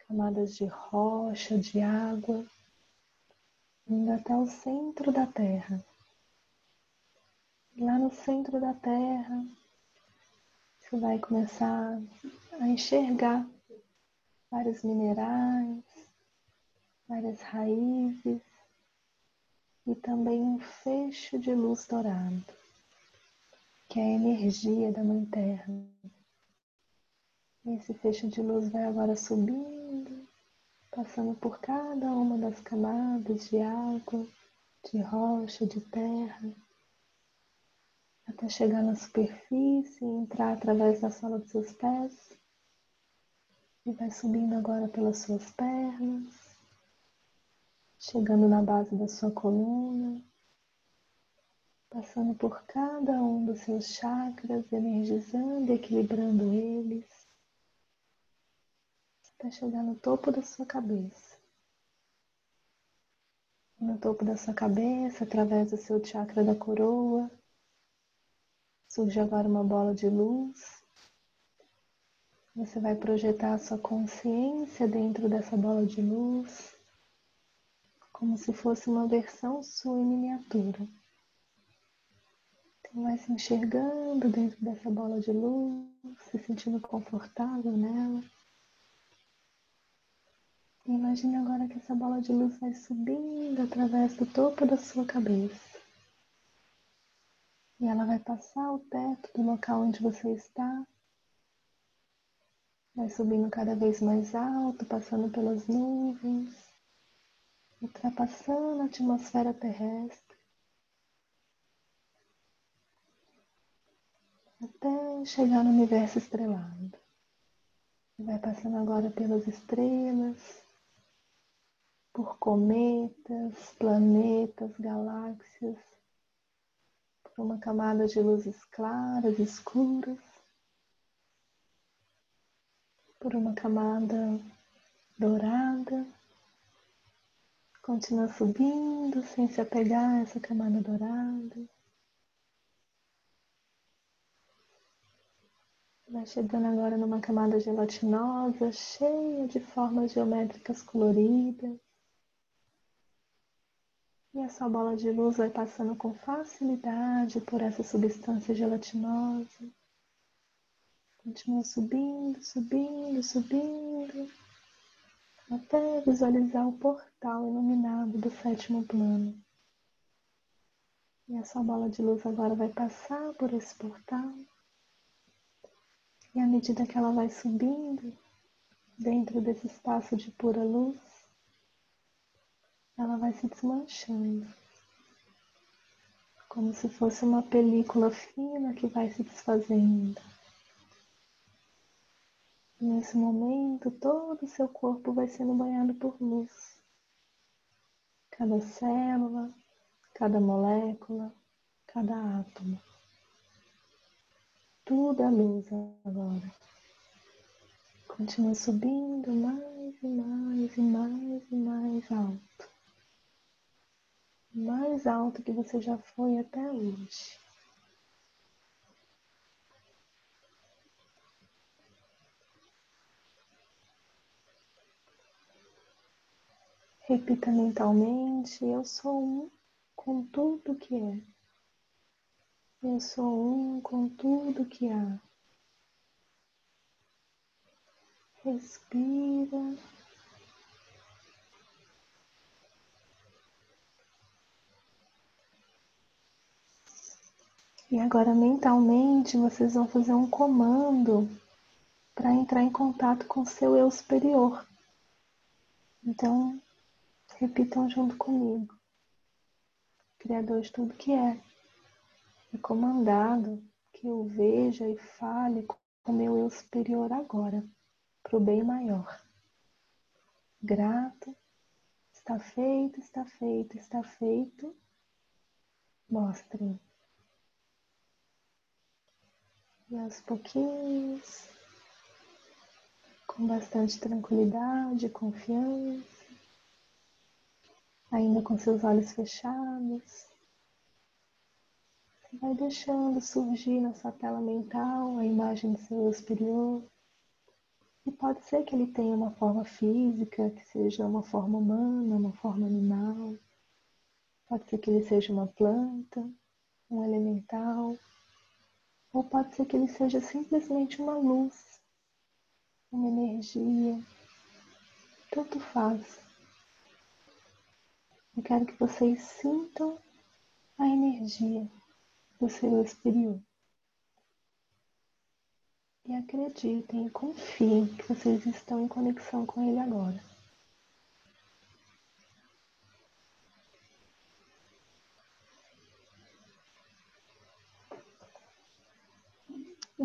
camadas de rocha, de água indo até o centro da Terra. Lá no centro da Terra, você vai começar a enxergar vários minerais, várias raízes e também um fecho de luz dourado, que é a energia da Mãe Terra. Esse fecho de luz vai agora subindo passando por cada uma das camadas de água, de rocha, de terra, até chegar na superfície e entrar através da sola dos seus pés. E vai subindo agora pelas suas pernas, chegando na base da sua coluna, passando por cada um dos seus chakras, energizando e equilibrando eles até chegar no topo da sua cabeça. No topo da sua cabeça, através do seu chakra da coroa, surge agora uma bola de luz. Você vai projetar a sua consciência dentro dessa bola de luz, como se fosse uma versão sua em miniatura. Então, vai se enxergando dentro dessa bola de luz, se sentindo confortável nela. Imagine agora que essa bola de luz vai subindo através do topo da sua cabeça. E ela vai passar o teto do local onde você está. Vai subindo cada vez mais alto, passando pelas nuvens, ultrapassando a atmosfera terrestre. Até chegar no universo estrelado. Vai passando agora pelas estrelas, por cometas, planetas, galáxias, por uma camada de luzes claras, escuras, por uma camada dourada. Continua subindo sem se apegar a essa camada dourada. Vai chegando agora numa camada gelatinosa, cheia de formas geométricas coloridas. E essa bola de luz vai passando com facilidade por essa substância gelatinosa. Continua subindo, subindo, subindo, até visualizar o portal iluminado do sétimo plano. E essa bola de luz agora vai passar por esse portal. E à medida que ela vai subindo dentro desse espaço de pura luz, ela vai se desmanchando, como se fosse uma película fina que vai se desfazendo. Nesse momento, todo o seu corpo vai sendo banhado por luz. Cada célula, cada molécula, cada átomo. Tudo é luz agora. Continua subindo mais e mais e mais e mais alto. Mais alto que você já foi até hoje. Repita mentalmente: Eu sou um com tudo que é. Eu sou um com tudo que há. Respira. E agora mentalmente vocês vão fazer um comando para entrar em contato com seu eu superior. Então, repitam junto comigo. Criador de tudo que é, é comandado que eu veja e fale com meu eu superior agora, para o bem maior. Grato, está feito, está feito, está feito. Mostre. E aos pouquinhos, com bastante tranquilidade, confiança, ainda com seus olhos fechados, você vai deixando surgir na sua tela mental a imagem do seu superior. E pode ser que ele tenha uma forma física, que seja uma forma humana, uma forma animal. Pode ser que ele seja uma planta, um elemental. Ou pode ser que ele seja simplesmente uma luz, uma energia. Tanto faz. Eu quero que vocês sintam a energia do seu superior. E acreditem confiem que vocês estão em conexão com ele agora.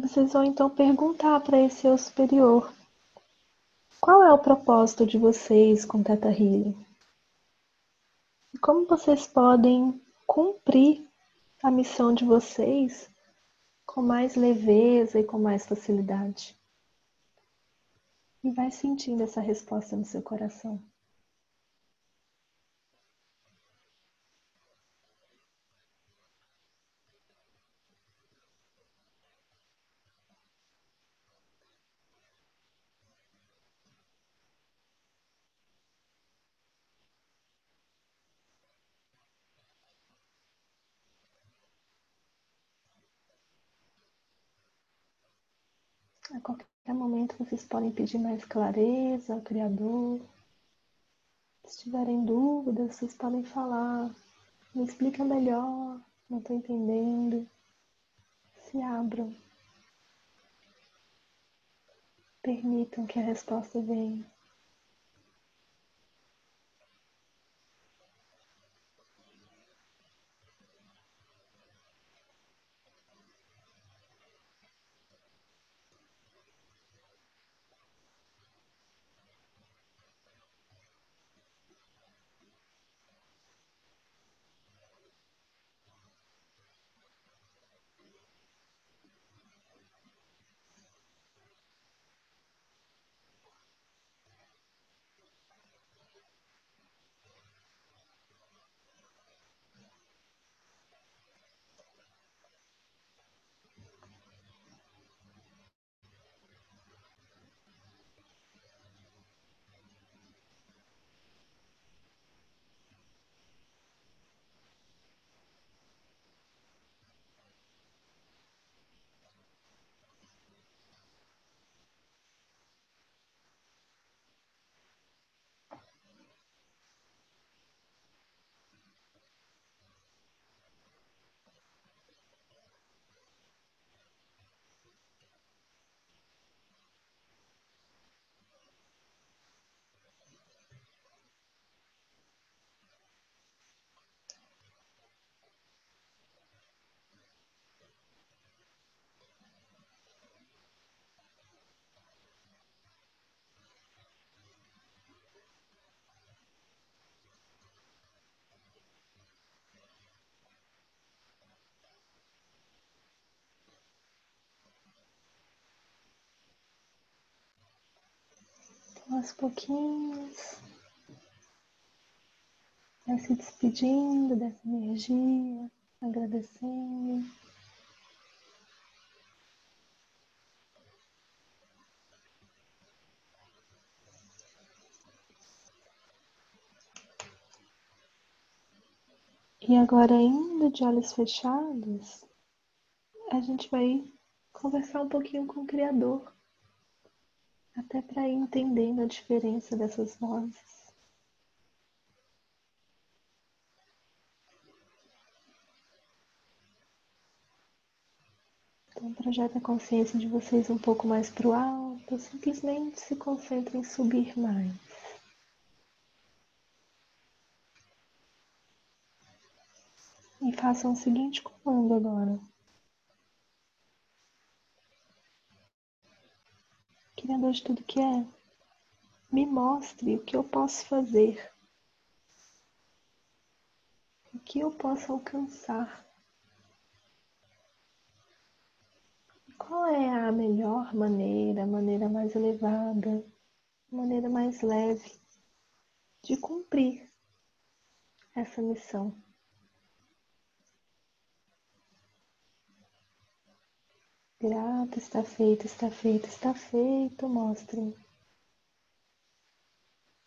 Vocês vão então perguntar para esse seu superior: qual é o propósito de vocês com Teta Healing? E como vocês podem cumprir a missão de vocês com mais leveza e com mais facilidade. E vai sentindo essa resposta no seu coração. Qualquer momento vocês podem pedir mais clareza ao Criador. Se tiverem dúvidas, vocês podem falar. Me explica melhor, não estou entendendo. Se abram. Permitam que a resposta venha. Aos pouquinhos, vai se despedindo dessa energia, agradecendo. E agora, ainda de olhos fechados, a gente vai conversar um pouquinho com o Criador, até para ir entendendo a diferença dessas vozes. Então, projeta a consciência de vocês um pouco mais para o alto, simplesmente se concentre em subir mais. E façam o seguinte comando agora. Criador de tudo que é, me mostre o que eu posso fazer, o que eu posso alcançar. Qual é a melhor maneira, a maneira mais elevada, a maneira mais leve de cumprir essa missão? Grato, está feito, está feito, está feito, mostrem.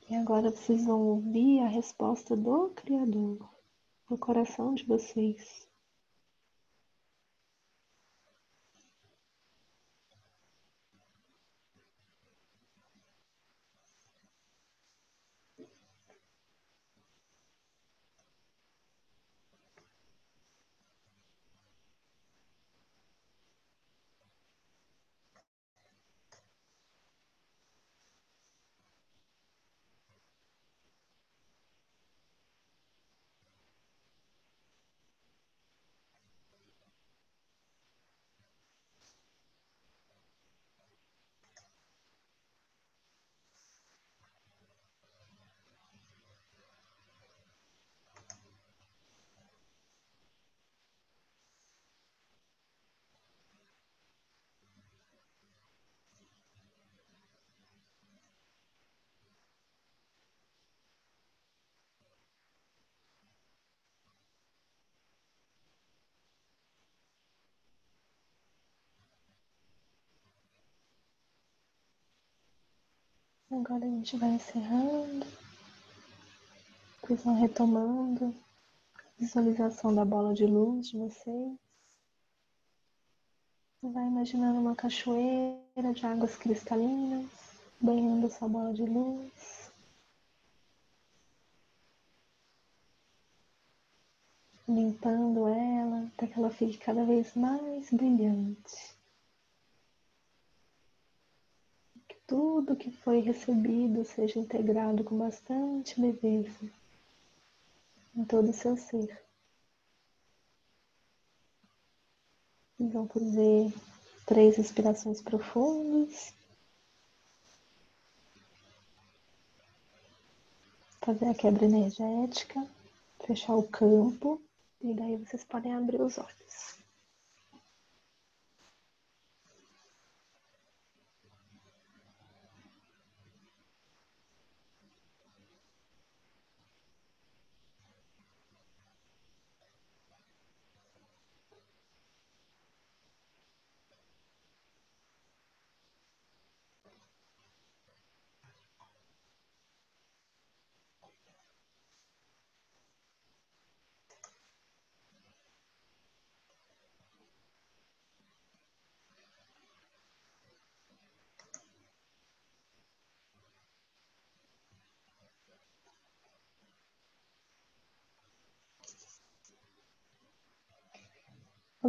E agora vocês vão ouvir a resposta do Criador no coração de vocês. Agora a gente vai encerrando. Vocês vão retomando visualização da bola de luz de vocês. Vai imaginando uma cachoeira de águas cristalinas banhando essa bola de luz. Limpando ela até que ela fique cada vez mais brilhante. Tudo que foi recebido seja integrado com bastante leveza em todo o seu ser. E vão fazer três respirações profundas. Fazer a quebra energética, fechar o campo, e daí vocês podem abrir os olhos.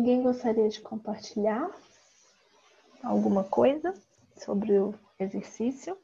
Alguém gostaria de compartilhar alguma coisa sobre o exercício?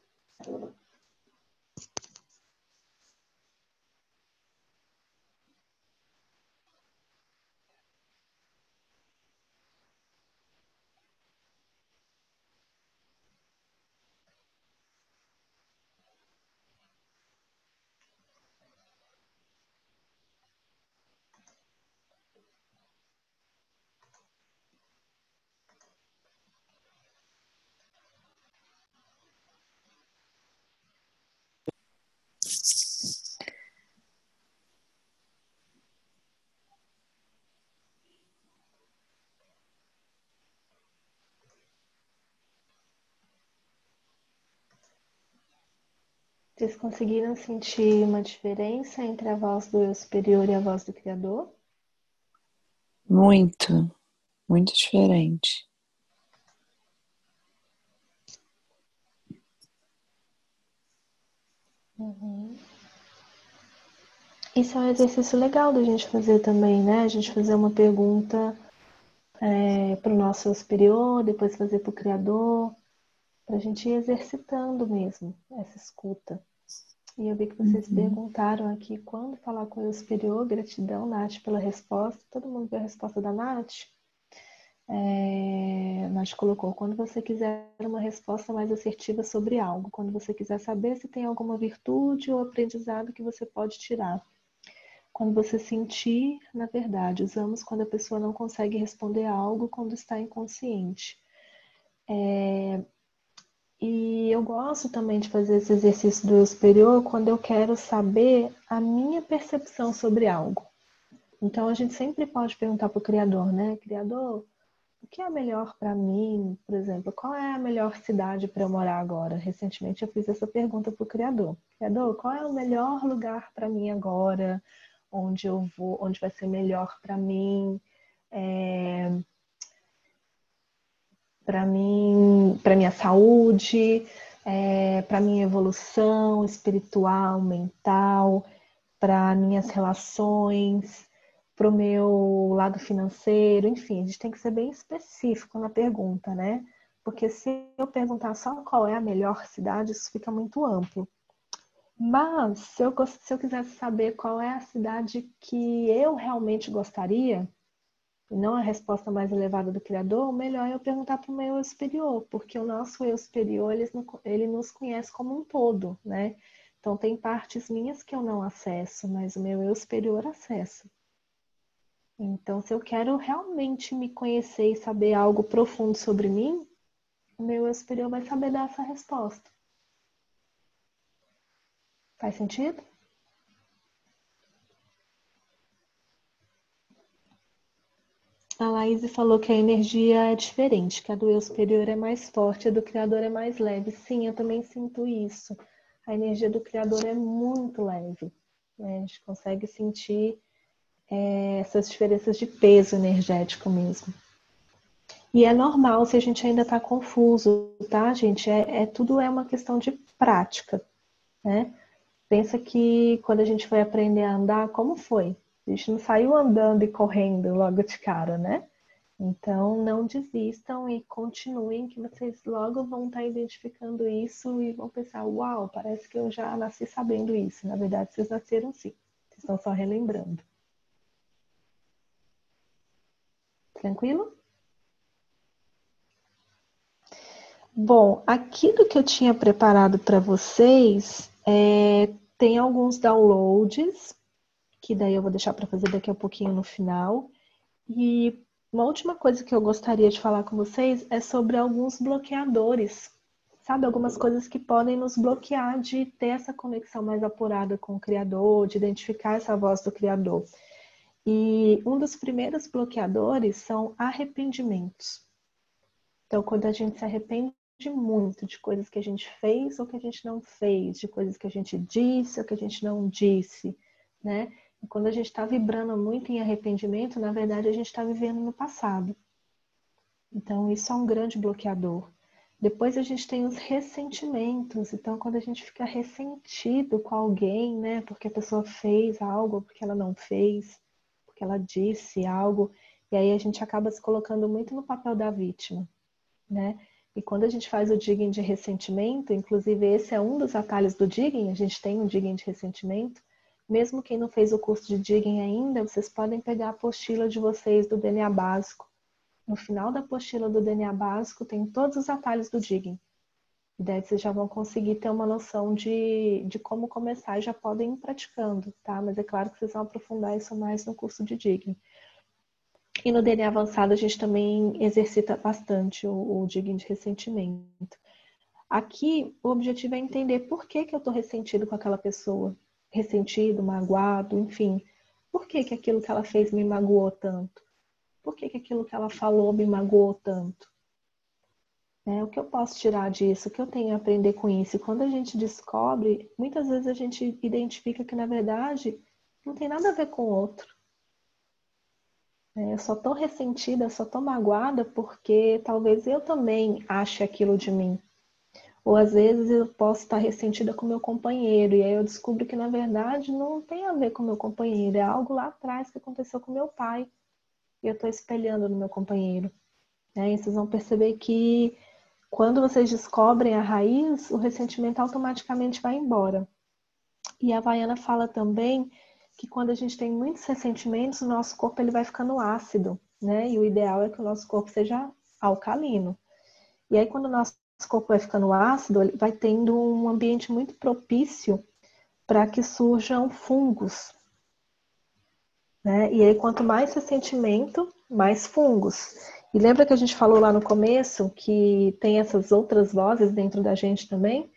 Vocês conseguiram sentir uma diferença entre a voz do eu superior e a voz do Criador? Muito, muito diferente. Uhum. Isso é um exercício legal da gente fazer também, né? A gente fazer uma pergunta é, para o nosso eu superior, depois fazer para o Criador, para a gente ir exercitando mesmo essa escuta. E eu vi que vocês uhum. perguntaram aqui quando falar com o eu superior, gratidão, Nath, pela resposta. Todo mundo viu a resposta da Nath? É, Nath colocou, quando você quiser uma resposta mais assertiva sobre algo, quando você quiser saber se tem alguma virtude ou aprendizado que você pode tirar. Quando você sentir, na verdade, usamos quando a pessoa não consegue responder algo quando está inconsciente. É, e eu gosto também de fazer esse exercício do eu superior quando eu quero saber a minha percepção sobre algo. Então a gente sempre pode perguntar para o Criador, né? Criador, o que é melhor para mim, por exemplo, qual é a melhor cidade para eu morar agora? Recentemente eu fiz essa pergunta para o Criador. Criador, qual é o melhor lugar para mim agora? Onde eu vou, onde vai ser melhor para mim? É... Para mim, para minha saúde, é... para minha evolução espiritual, mental, para minhas relações, para o meu lado financeiro, enfim, a gente tem que ser bem específico na pergunta, né? Porque se eu perguntar só qual é a melhor cidade, isso fica muito amplo. Mas se eu, se eu quisesse saber qual é a cidade que eu realmente gostaria, e não a resposta mais elevada do Criador, melhor é eu perguntar para o meu eu superior, porque o nosso eu superior ele, ele nos conhece como um todo, né? Então tem partes minhas que eu não acesso, mas o meu eu superior acessa. Então, se eu quero realmente me conhecer e saber algo profundo sobre mim, o meu eu superior vai saber dar essa resposta. Faz sentido? A Laís falou que a energia é diferente, que a do eu superior é mais forte, a do criador é mais leve. Sim, eu também sinto isso. A energia do criador é muito leve. Né? A gente consegue sentir é, essas diferenças de peso energético mesmo. E é normal se a gente ainda está confuso, tá, gente? É, é, tudo é uma questão de prática, né? Pensa que quando a gente foi aprender a andar, como foi? A gente não saiu andando e correndo logo de cara, né? Então, não desistam e continuem, que vocês logo vão estar tá identificando isso e vão pensar: uau, parece que eu já nasci sabendo isso. Na verdade, vocês nasceram sim, vocês estão só relembrando. Tranquilo? Bom, aquilo que eu tinha preparado para vocês é, tem alguns downloads, que daí eu vou deixar para fazer daqui a pouquinho no final. E uma última coisa que eu gostaria de falar com vocês é sobre alguns bloqueadores. Sabe, algumas coisas que podem nos bloquear de ter essa conexão mais apurada com o Criador, de identificar essa voz do Criador. E um dos primeiros bloqueadores são arrependimentos. Então, quando a gente se arrepende muito de coisas que a gente fez ou que a gente não fez, de coisas que a gente disse ou que a gente não disse, né? Quando a gente está vibrando muito em arrependimento, na verdade a gente está vivendo no passado. Então, isso é um grande bloqueador. Depois a gente tem os ressentimentos. Então, quando a gente fica ressentido com alguém, né, porque a pessoa fez algo porque ela não fez, porque ela disse algo, e aí a gente acaba se colocando muito no papel da vítima, né? E quando a gente faz o digging de ressentimento, inclusive esse é um dos atalhos do digging, a gente tem um digging de ressentimento. Mesmo quem não fez o curso de digging ainda, vocês podem pegar a apostila de vocês do DNA básico. No final da apostila do DNA básico tem todos os atalhos do digging. E daí vocês já vão conseguir ter uma noção de, de como começar e já podem ir praticando, tá? Mas é claro que vocês vão aprofundar isso mais no curso de Digging. E no DNA avançado a gente também exercita bastante o, o Digging de ressentimento. Aqui o objetivo é entender por que, que eu estou ressentido com aquela pessoa. Ressentido, magoado, enfim. Por que, que aquilo que ela fez me magoou tanto? Por que, que aquilo que ela falou me magoou tanto? Né? O que eu posso tirar disso? O que eu tenho a aprender com isso? E quando a gente descobre, muitas vezes a gente identifica que, na verdade, não tem nada a ver com o outro. É, eu só tô ressentida, só tô magoada porque talvez eu também ache aquilo de mim. Ou às vezes eu posso estar ressentida com meu companheiro e aí eu descubro que na verdade não tem a ver com meu companheiro, é algo lá atrás que aconteceu com meu pai e eu estou espelhando no meu companheiro. Né? E vocês vão perceber que quando vocês descobrem a raiz, o ressentimento automaticamente vai embora. E a Vaiana fala também que quando a gente tem muitos ressentimentos, o nosso corpo ele vai ficando ácido, né? E o ideal é que o nosso corpo seja alcalino. E aí quando o nosso corpo vai ficando ácido, vai tendo um ambiente muito propício para que surjam fungos. Né? E aí, quanto mais ressentimento, mais fungos. E lembra que a gente falou lá no começo que tem essas outras vozes dentro da gente também?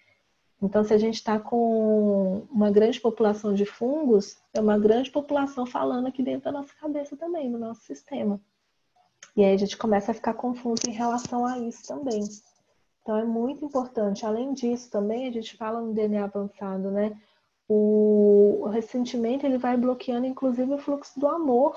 Então, se a gente está com uma grande população de fungos, é uma grande população falando aqui dentro da nossa cabeça também, no nosso sistema. E aí a gente começa a ficar confuso em relação a isso também. Então é muito importante. Além disso, também a gente fala no DNA avançado, né? O, ressentimento ele vai bloqueando, inclusive, o fluxo do amor.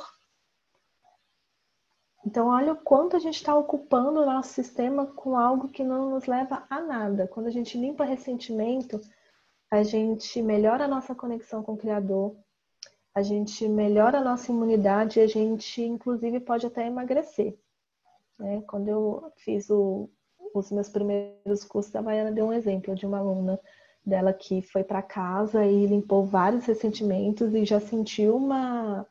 Então, olha o quanto a gente está ocupando o nosso sistema com algo que não nos leva a nada. Quando a gente limpa ressentimento, a gente melhora a nossa conexão com o Criador, a gente melhora a nossa imunidade e a gente, inclusive, pode até emagrecer. Né? Quando eu fiz o, os meus primeiros cursos, a Baiana deu um exemplo de uma aluna dela que foi para casa e limpou vários ressentimentos e já sentiu uma,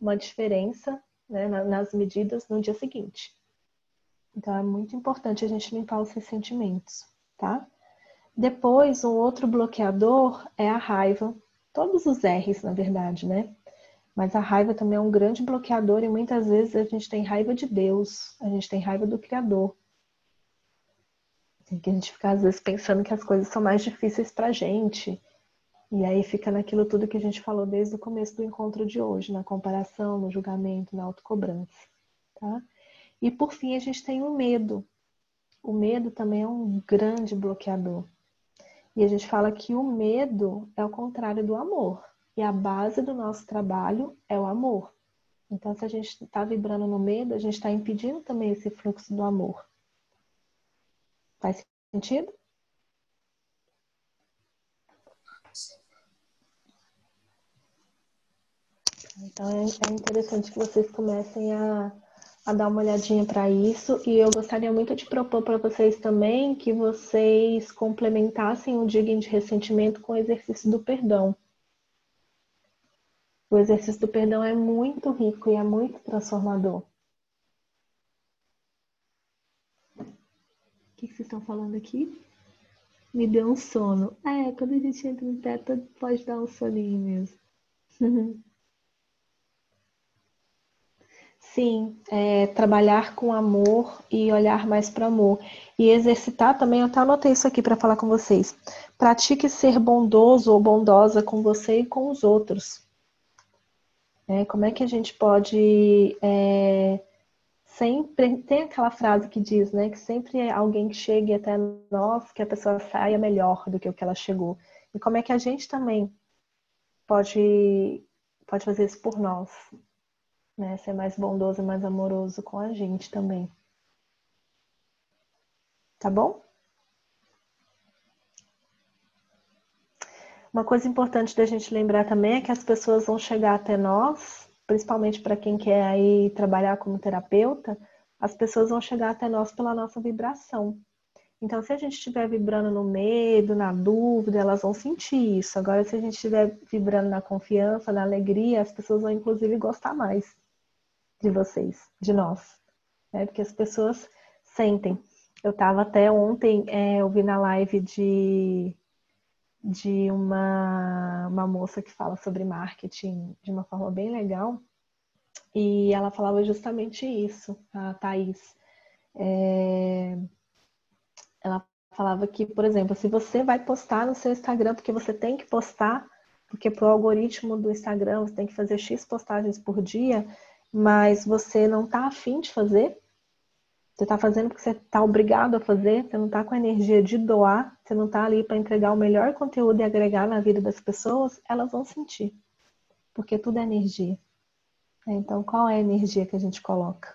uma diferença né, nas medidas no dia seguinte. Então é muito importante a gente limpar os ressentimentos, tá? Depois, um outro bloqueador é a raiva. Todos os R's, na verdade, né? Mas a raiva também é um grande bloqueador e muitas vezes a gente tem raiva de Deus, a gente tem raiva do Criador. Que a gente ficar, às vezes, pensando que as coisas são mais difíceis pra gente. E aí fica naquilo tudo que a gente falou desde o começo do encontro de hoje, na comparação, no julgamento, na autocobrança. Tá? E por fim, a gente tem o medo. O medo também é um grande bloqueador. E a gente fala que o medo é o contrário do amor. E a base do nosso trabalho é o amor. Então, se a gente está vibrando no medo, a gente está impedindo também esse fluxo do amor. Faz sentido? Então é, é interessante que vocês comecem a, a dar uma olhadinha para isso e eu gostaria muito de propor para vocês também que vocês complementassem o digging de ressentimento com o exercício do perdão. O exercício do perdão é muito rico e é muito transformador. Que, que vocês estão falando aqui? Me deu um sono. É, quando a gente entra no teto, pode dar um soninho mesmo. Sim, é, trabalhar com amor e olhar mais para amor. E exercitar também, eu até anotei isso aqui para falar com vocês. Pratique ser bondoso ou bondosa com você e com os outros. É, como é que a gente pode é, sempre tem aquela frase que diz, né, que sempre é alguém que chegue até nós, que a pessoa saia melhor do que o que ela chegou. E como é que a gente também pode pode fazer isso por nós, né? Ser mais bondoso, mais amoroso com a gente também. Tá bom? Uma coisa importante da gente lembrar também é que as pessoas vão chegar até nós principalmente para quem quer aí trabalhar como terapeuta, as pessoas vão chegar até nós pela nossa vibração. Então, se a gente estiver vibrando no medo, na dúvida, elas vão sentir isso. Agora, se a gente estiver vibrando na confiança, na alegria, as pessoas vão inclusive gostar mais de vocês, de nós. Né? Porque as pessoas sentem. Eu estava até ontem, é, eu vi na live de de uma, uma moça que fala sobre marketing de uma forma bem legal. E ela falava justamente isso, a Thaís. É... Ela falava que, por exemplo, se você vai postar no seu Instagram, porque você tem que postar, porque para o algoritmo do Instagram você tem que fazer X postagens por dia, mas você não está afim de fazer, Você está fazendo porque você está obrigado a fazer, você não está com a energia de doar, você não está ali para entregar o melhor conteúdo e agregar na vida das pessoas, elas vão sentir. Porque tudo é energia. Então, qual é a energia que a gente coloca?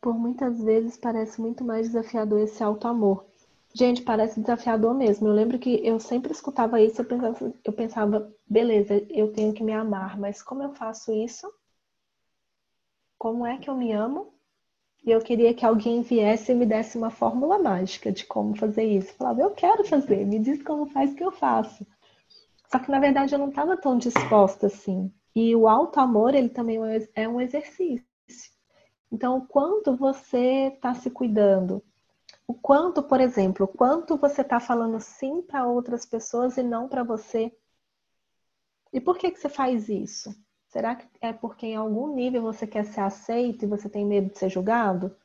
Por muitas vezes parece muito mais desafiador esse auto-amor. Gente, parece desafiador mesmo. Eu lembro que eu sempre escutava isso, eu pensava, eu pensava, beleza, eu tenho que me amar, mas como eu faço isso? Como é que eu me amo? E eu queria que alguém viesse e me desse uma fórmula mágica de como fazer isso. Eu falava, eu quero fazer, me diz como faz que eu faço. Só que na verdade eu não estava tão disposta assim. E o alto amor, ele também é um exercício. Então, o quanto você está se cuidando, o quanto, por exemplo, quanto você está falando sim para outras pessoas e não para você. E por que, que você faz isso? Será que é porque em algum nível você quer ser aceito e você tem medo de ser julgado?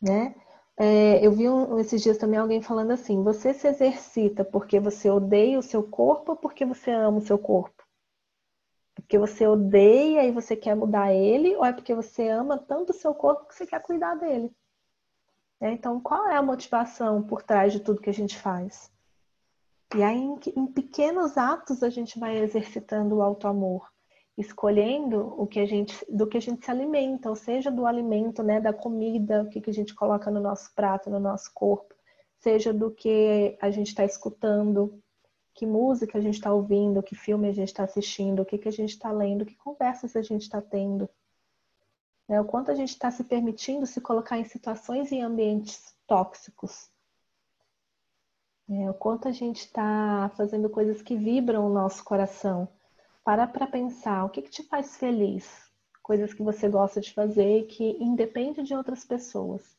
Né? É, eu vi um, esses dias também alguém falando assim: você se exercita porque você odeia o seu corpo ou porque você ama o seu corpo? Porque você odeia e você quer mudar ele, ou é porque você ama tanto o seu corpo que você quer cuidar dele? Né? Então, qual é a motivação por trás de tudo que a gente faz? E aí, em, pequenos atos, a gente vai exercitando o auto-amor, escolhendo o que a gente, do que a gente se alimenta, ou seja, do alimento, né, da comida, o que, que a gente coloca no nosso prato, no nosso corpo, seja do que a gente está escutando, que música a gente está ouvindo, que filme a gente está assistindo, o que, que a gente está lendo, que conversas a gente está tendo. Né? O quanto a gente está se permitindo se colocar em situações e ambientes tóxicos. É, o quanto a gente está fazendo coisas que vibram o nosso coração. Para para pensar, o que, que te faz feliz? Coisas que você gosta de fazer que independe de outras pessoas.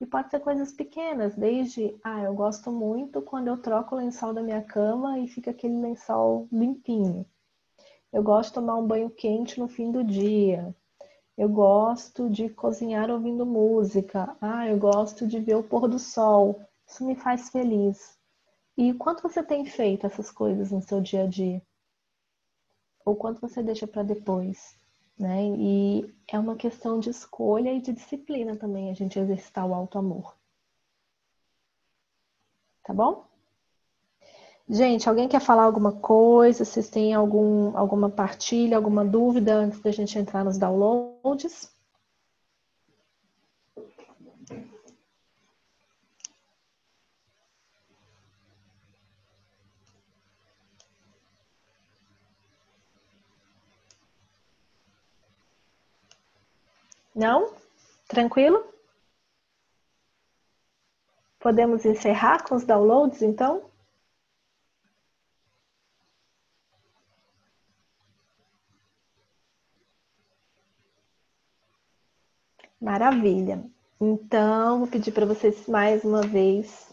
E pode ser coisas pequenas, desde, ah, eu gosto muito quando eu troco o lençol da minha cama e fica aquele lençol limpinho. Eu gosto de tomar um banho quente no fim do dia. Eu gosto de cozinhar ouvindo música. Ah, eu gosto de ver o pôr do sol. Isso me faz feliz. E quanto você tem feito essas coisas no seu dia a dia? Ou quanto você deixa para depois? Né? E é uma questão de escolha e de disciplina também a gente exercitar o alto amor. Tá bom? Gente, alguém quer falar alguma coisa? Vocês têm algum, alguma partilha, alguma dúvida antes da gente entrar nos downloads? Não? Tranquilo? Podemos encerrar com os downloads, então? Maravilha. Então, vou pedir para vocês mais uma vez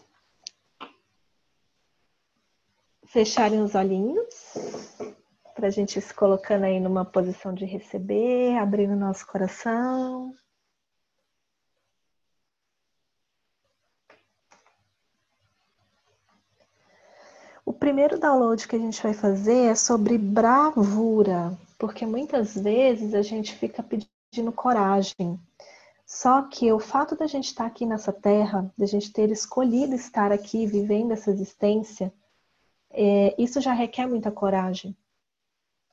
fecharem os olhinhos, para a gente se colocando aí numa posição de receber, abrindo nosso coração. O primeiro download que a gente vai fazer é sobre bravura, porque muitas vezes a gente fica pedindo coragem. Só que o fato da gente estar aqui nessa terra, da gente ter escolhido estar aqui, vivendo essa existência, é, isso já requer muita coragem.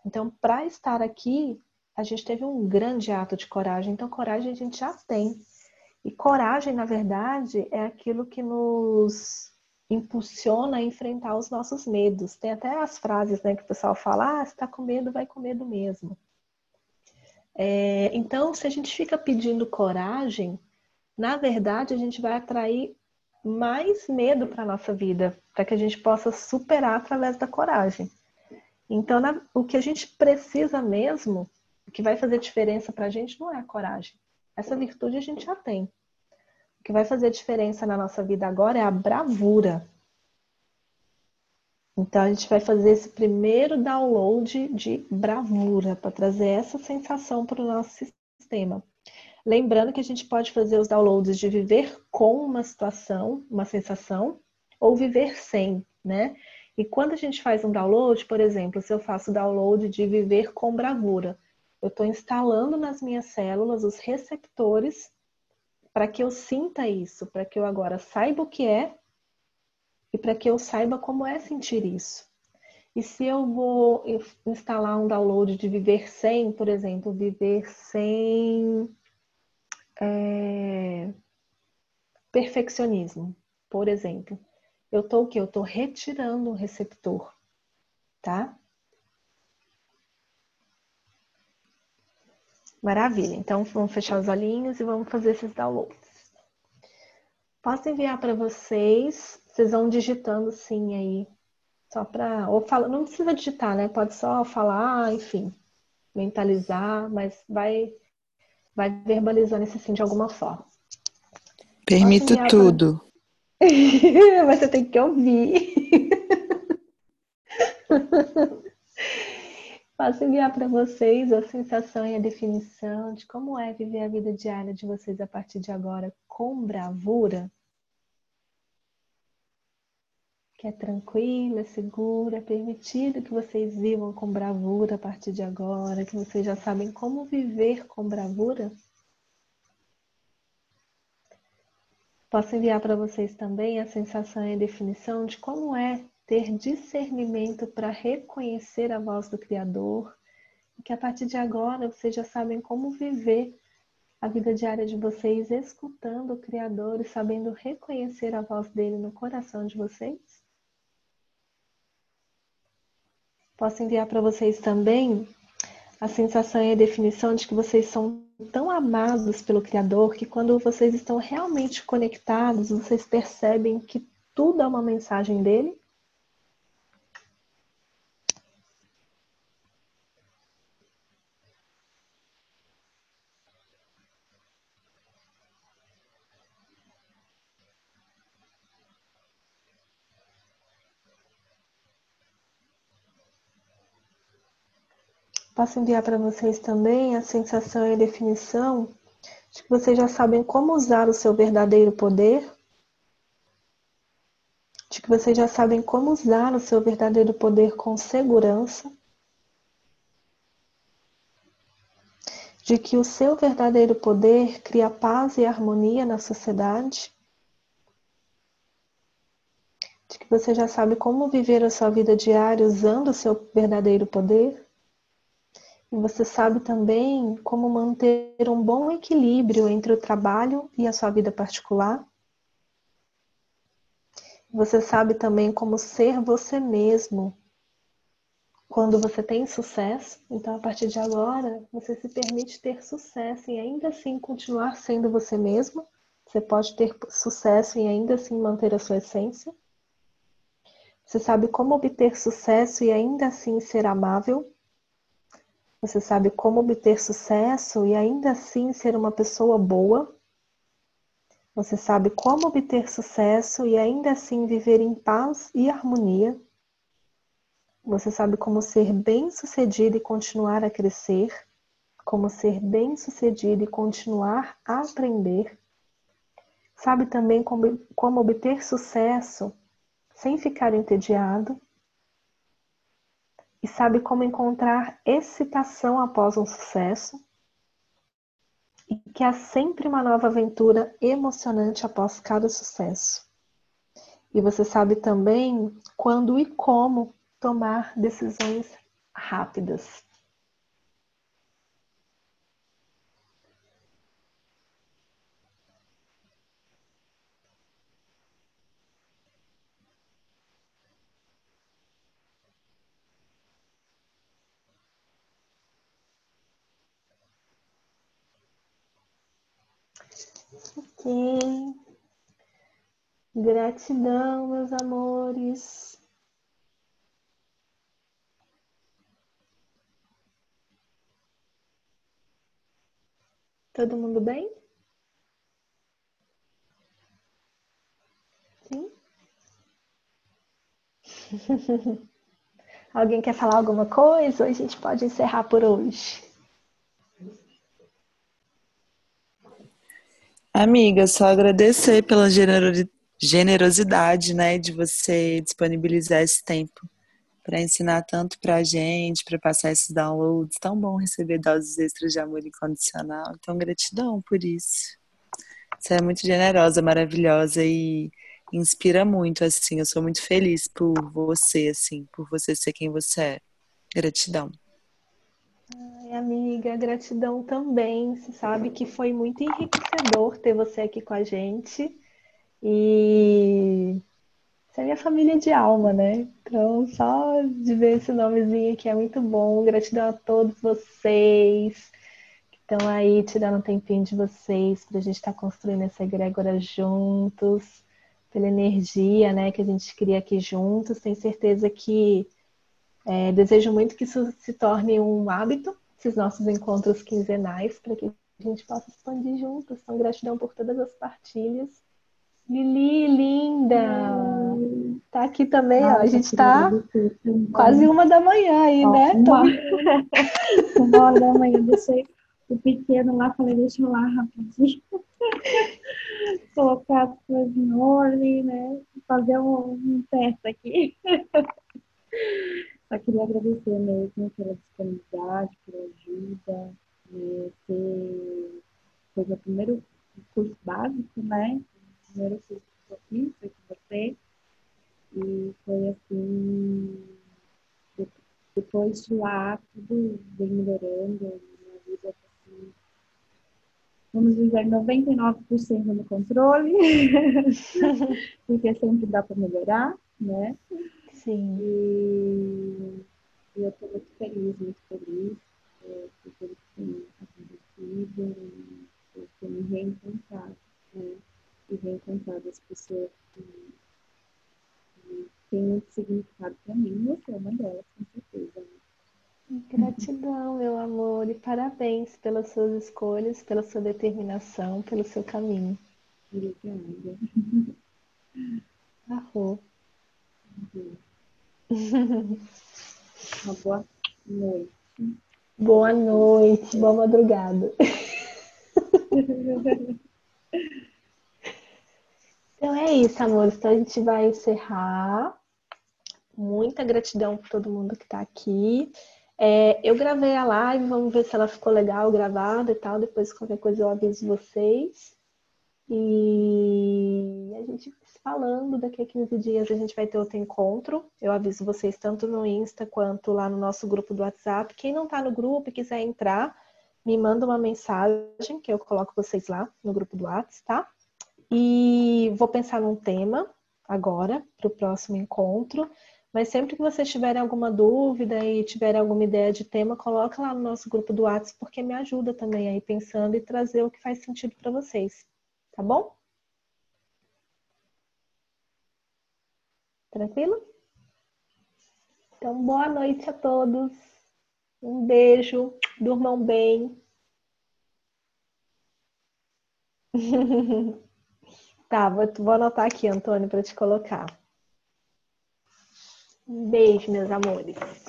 Então, para estar aqui, a gente teve um grande ato de coragem. Então, coragem a gente já tem. E coragem, na verdade, é aquilo que nos impulsiona a enfrentar os nossos medos. Tem até as frases né, que o pessoal fala: ah, se está com medo, vai com medo mesmo. É, então, se a gente fica pedindo coragem, na verdade a gente vai atrair mais medo para a nossa vida, para que a gente possa superar através da coragem. Então, na, o que a gente precisa mesmo, o que vai fazer diferença para a gente não é a coragem. Essa virtude a gente já tem. O que vai fazer diferença na nossa vida agora é a bravura. Então a gente vai fazer esse primeiro download de bravura para trazer essa sensação para o nosso sistema. Lembrando que a gente pode fazer os downloads de viver com uma situação, uma sensação, ou viver sem, né? E quando a gente faz um download, por exemplo, se eu faço download de viver com bravura, eu estou instalando nas minhas células os receptores para que eu sinta isso, para que eu agora saiba o que é e para que eu saiba como é sentir isso. E se eu vou instalar um download de viver sem, por exemplo, viver sem é, perfeccionismo, por exemplo, eu estou o que? Eu estou retirando o receptor, tá? Maravilha. Então, vamos fechar os olhinhos e vamos fazer esses downloads. Posso enviar para vocês. Vocês vão digitando sim aí. Só para. Ou fala, não precisa digitar, né? Pode só falar, enfim, mentalizar, mas vai, vai verbalizando esse sim de alguma forma. Permito tudo. Pra... Mas você tem que ouvir. Posso enviar para vocês a sensação e a definição de como é viver a vida diária de vocês a partir de agora com bravura? Que é tranquila, é segura, é permitido que vocês vivam com bravura a partir de agora, que vocês já sabem como viver com bravura? Posso enviar para vocês também a sensação e a definição de como é ter discernimento para reconhecer a voz do Criador, e que a partir de agora vocês já sabem como viver a vida diária de vocês, escutando o Criador e sabendo reconhecer a voz dele no coração de vocês? Posso enviar para vocês também a sensação e a definição de que vocês são tão amados pelo Criador que quando vocês estão realmente conectados, vocês percebem que tudo é uma mensagem dele? Posso enviar para vocês também a sensação e a definição de que vocês já sabem como usar o seu verdadeiro poder, de que vocês já sabem como usar o seu verdadeiro poder com segurança, de que o seu verdadeiro poder cria paz e harmonia na sociedade, de que você já sabe como viver a sua vida diária usando o seu verdadeiro poder. Você sabe também como manter um bom equilíbrio entre o trabalho e a sua vida particular. Você sabe também como ser você mesmo quando você tem sucesso. Então, a partir de agora, você se permite ter sucesso e ainda assim continuar sendo você mesmo. Você pode ter sucesso e ainda assim manter a sua essência. Você sabe como obter sucesso e ainda assim ser amável. Você sabe como obter sucesso e ainda assim ser uma pessoa boa. Você sabe como obter sucesso e ainda assim viver em paz e harmonia. Você sabe como ser bem-sucedido e continuar a crescer, como ser bem-sucedido e continuar a aprender. Sabe também como, como obter sucesso sem ficar entediado, e sabe como encontrar excitação após um sucesso e que há sempre uma nova aventura emocionante após cada sucesso. E você sabe também quando e como tomar decisões rápidas. Ok. Gratidão, meus amores. Todo mundo bem? Sim? Alguém quer falar alguma coisa? Ou a gente pode encerrar por hoje? Amiga, só agradecer pela generosidade, né, de você disponibilizar esse tempo para ensinar tanto para a gente, para passar esses downloads. Tão bom receber doses extras de amor incondicional. Então, gratidão por isso. Você é muito generosa, maravilhosa e inspira muito, assim. Eu sou muito feliz por você, assim, por você ser quem você é. Gratidão. Ai, amiga, gratidão também. Você sabe que foi muito enriquecedor ter você aqui com a gente. E você é minha família de alma, né? Então, só de ver esse nomezinho aqui é muito bom. Gratidão a todos vocês que estão aí tirando um tempinho de vocês para a gente estar tá construindo essa egrégora juntos, pela energia, né, que a gente cria aqui juntos. Tenho certeza que é, desejo muito que isso se torne um hábito, esses nossos encontros quinzenais, para que a gente possa expandir juntos. Então, gratidão por todas as partilhas. Lili, linda! Hum. Tá aqui também, ó. A gente tá quase uma da manhã aí, ó, né? Uma... uma hora da manhã, deixei o pequeno lá, falei, deixa eu lá rapidinho. Colocar as coisas em ordem, né? Fazer um, um teste aqui. Só queria agradecer mesmo pela disponibilidade, pela ajuda, de ter... Foi meu primeiro curso básico, né? Primeiro curso que eu fiz foi com você. E foi assim, depois de lá, tudo vem melhorando, minha vida tá assim, vamos dizer, 99% no controle, porque sempre dá para melhorar, né? Sim. E, e eu estou muito feliz, muito feliz é, por tudo que tem acontecido, por ter me reencontrado, né? E reencontrar as pessoas que, que têm muito significado para mim. Você é uma delas, com certeza. Né? Gratidão, meu amor, e parabéns pelas suas escolhas, pela sua determinação, pelo seu caminho. Obrigada. Arrou. Uma boa noite. Boa noite, boa madrugada. Então é isso, amores. Então a gente vai encerrar. Muita gratidão por todo mundo que está aqui. É, eu gravei a live, vamos ver se ela ficou legal gravada e tal. Depois, qualquer coisa, eu aviso vocês. E a gente falando, daqui a 15 dias a gente vai ter outro encontro. Eu aviso vocês tanto no Insta quanto lá no nosso grupo do WhatsApp. Quem não está no grupo e quiser entrar, me manda uma mensagem que eu coloco vocês lá no grupo do WhatsApp, tá? E vou pensar num tema agora para o próximo encontro. Mas sempre que vocês tiverem alguma dúvida e tiverem alguma ideia de tema, coloca lá no nosso grupo do WhatsApp, porque me ajuda também aí pensando e trazer o que faz sentido para vocês. Tá bom? Tranquilo? Então, boa noite a todos. Um beijo. Durmam bem. Tá, vou, vou anotar aqui, Antônio, para te colocar. Um beijo, meus amores.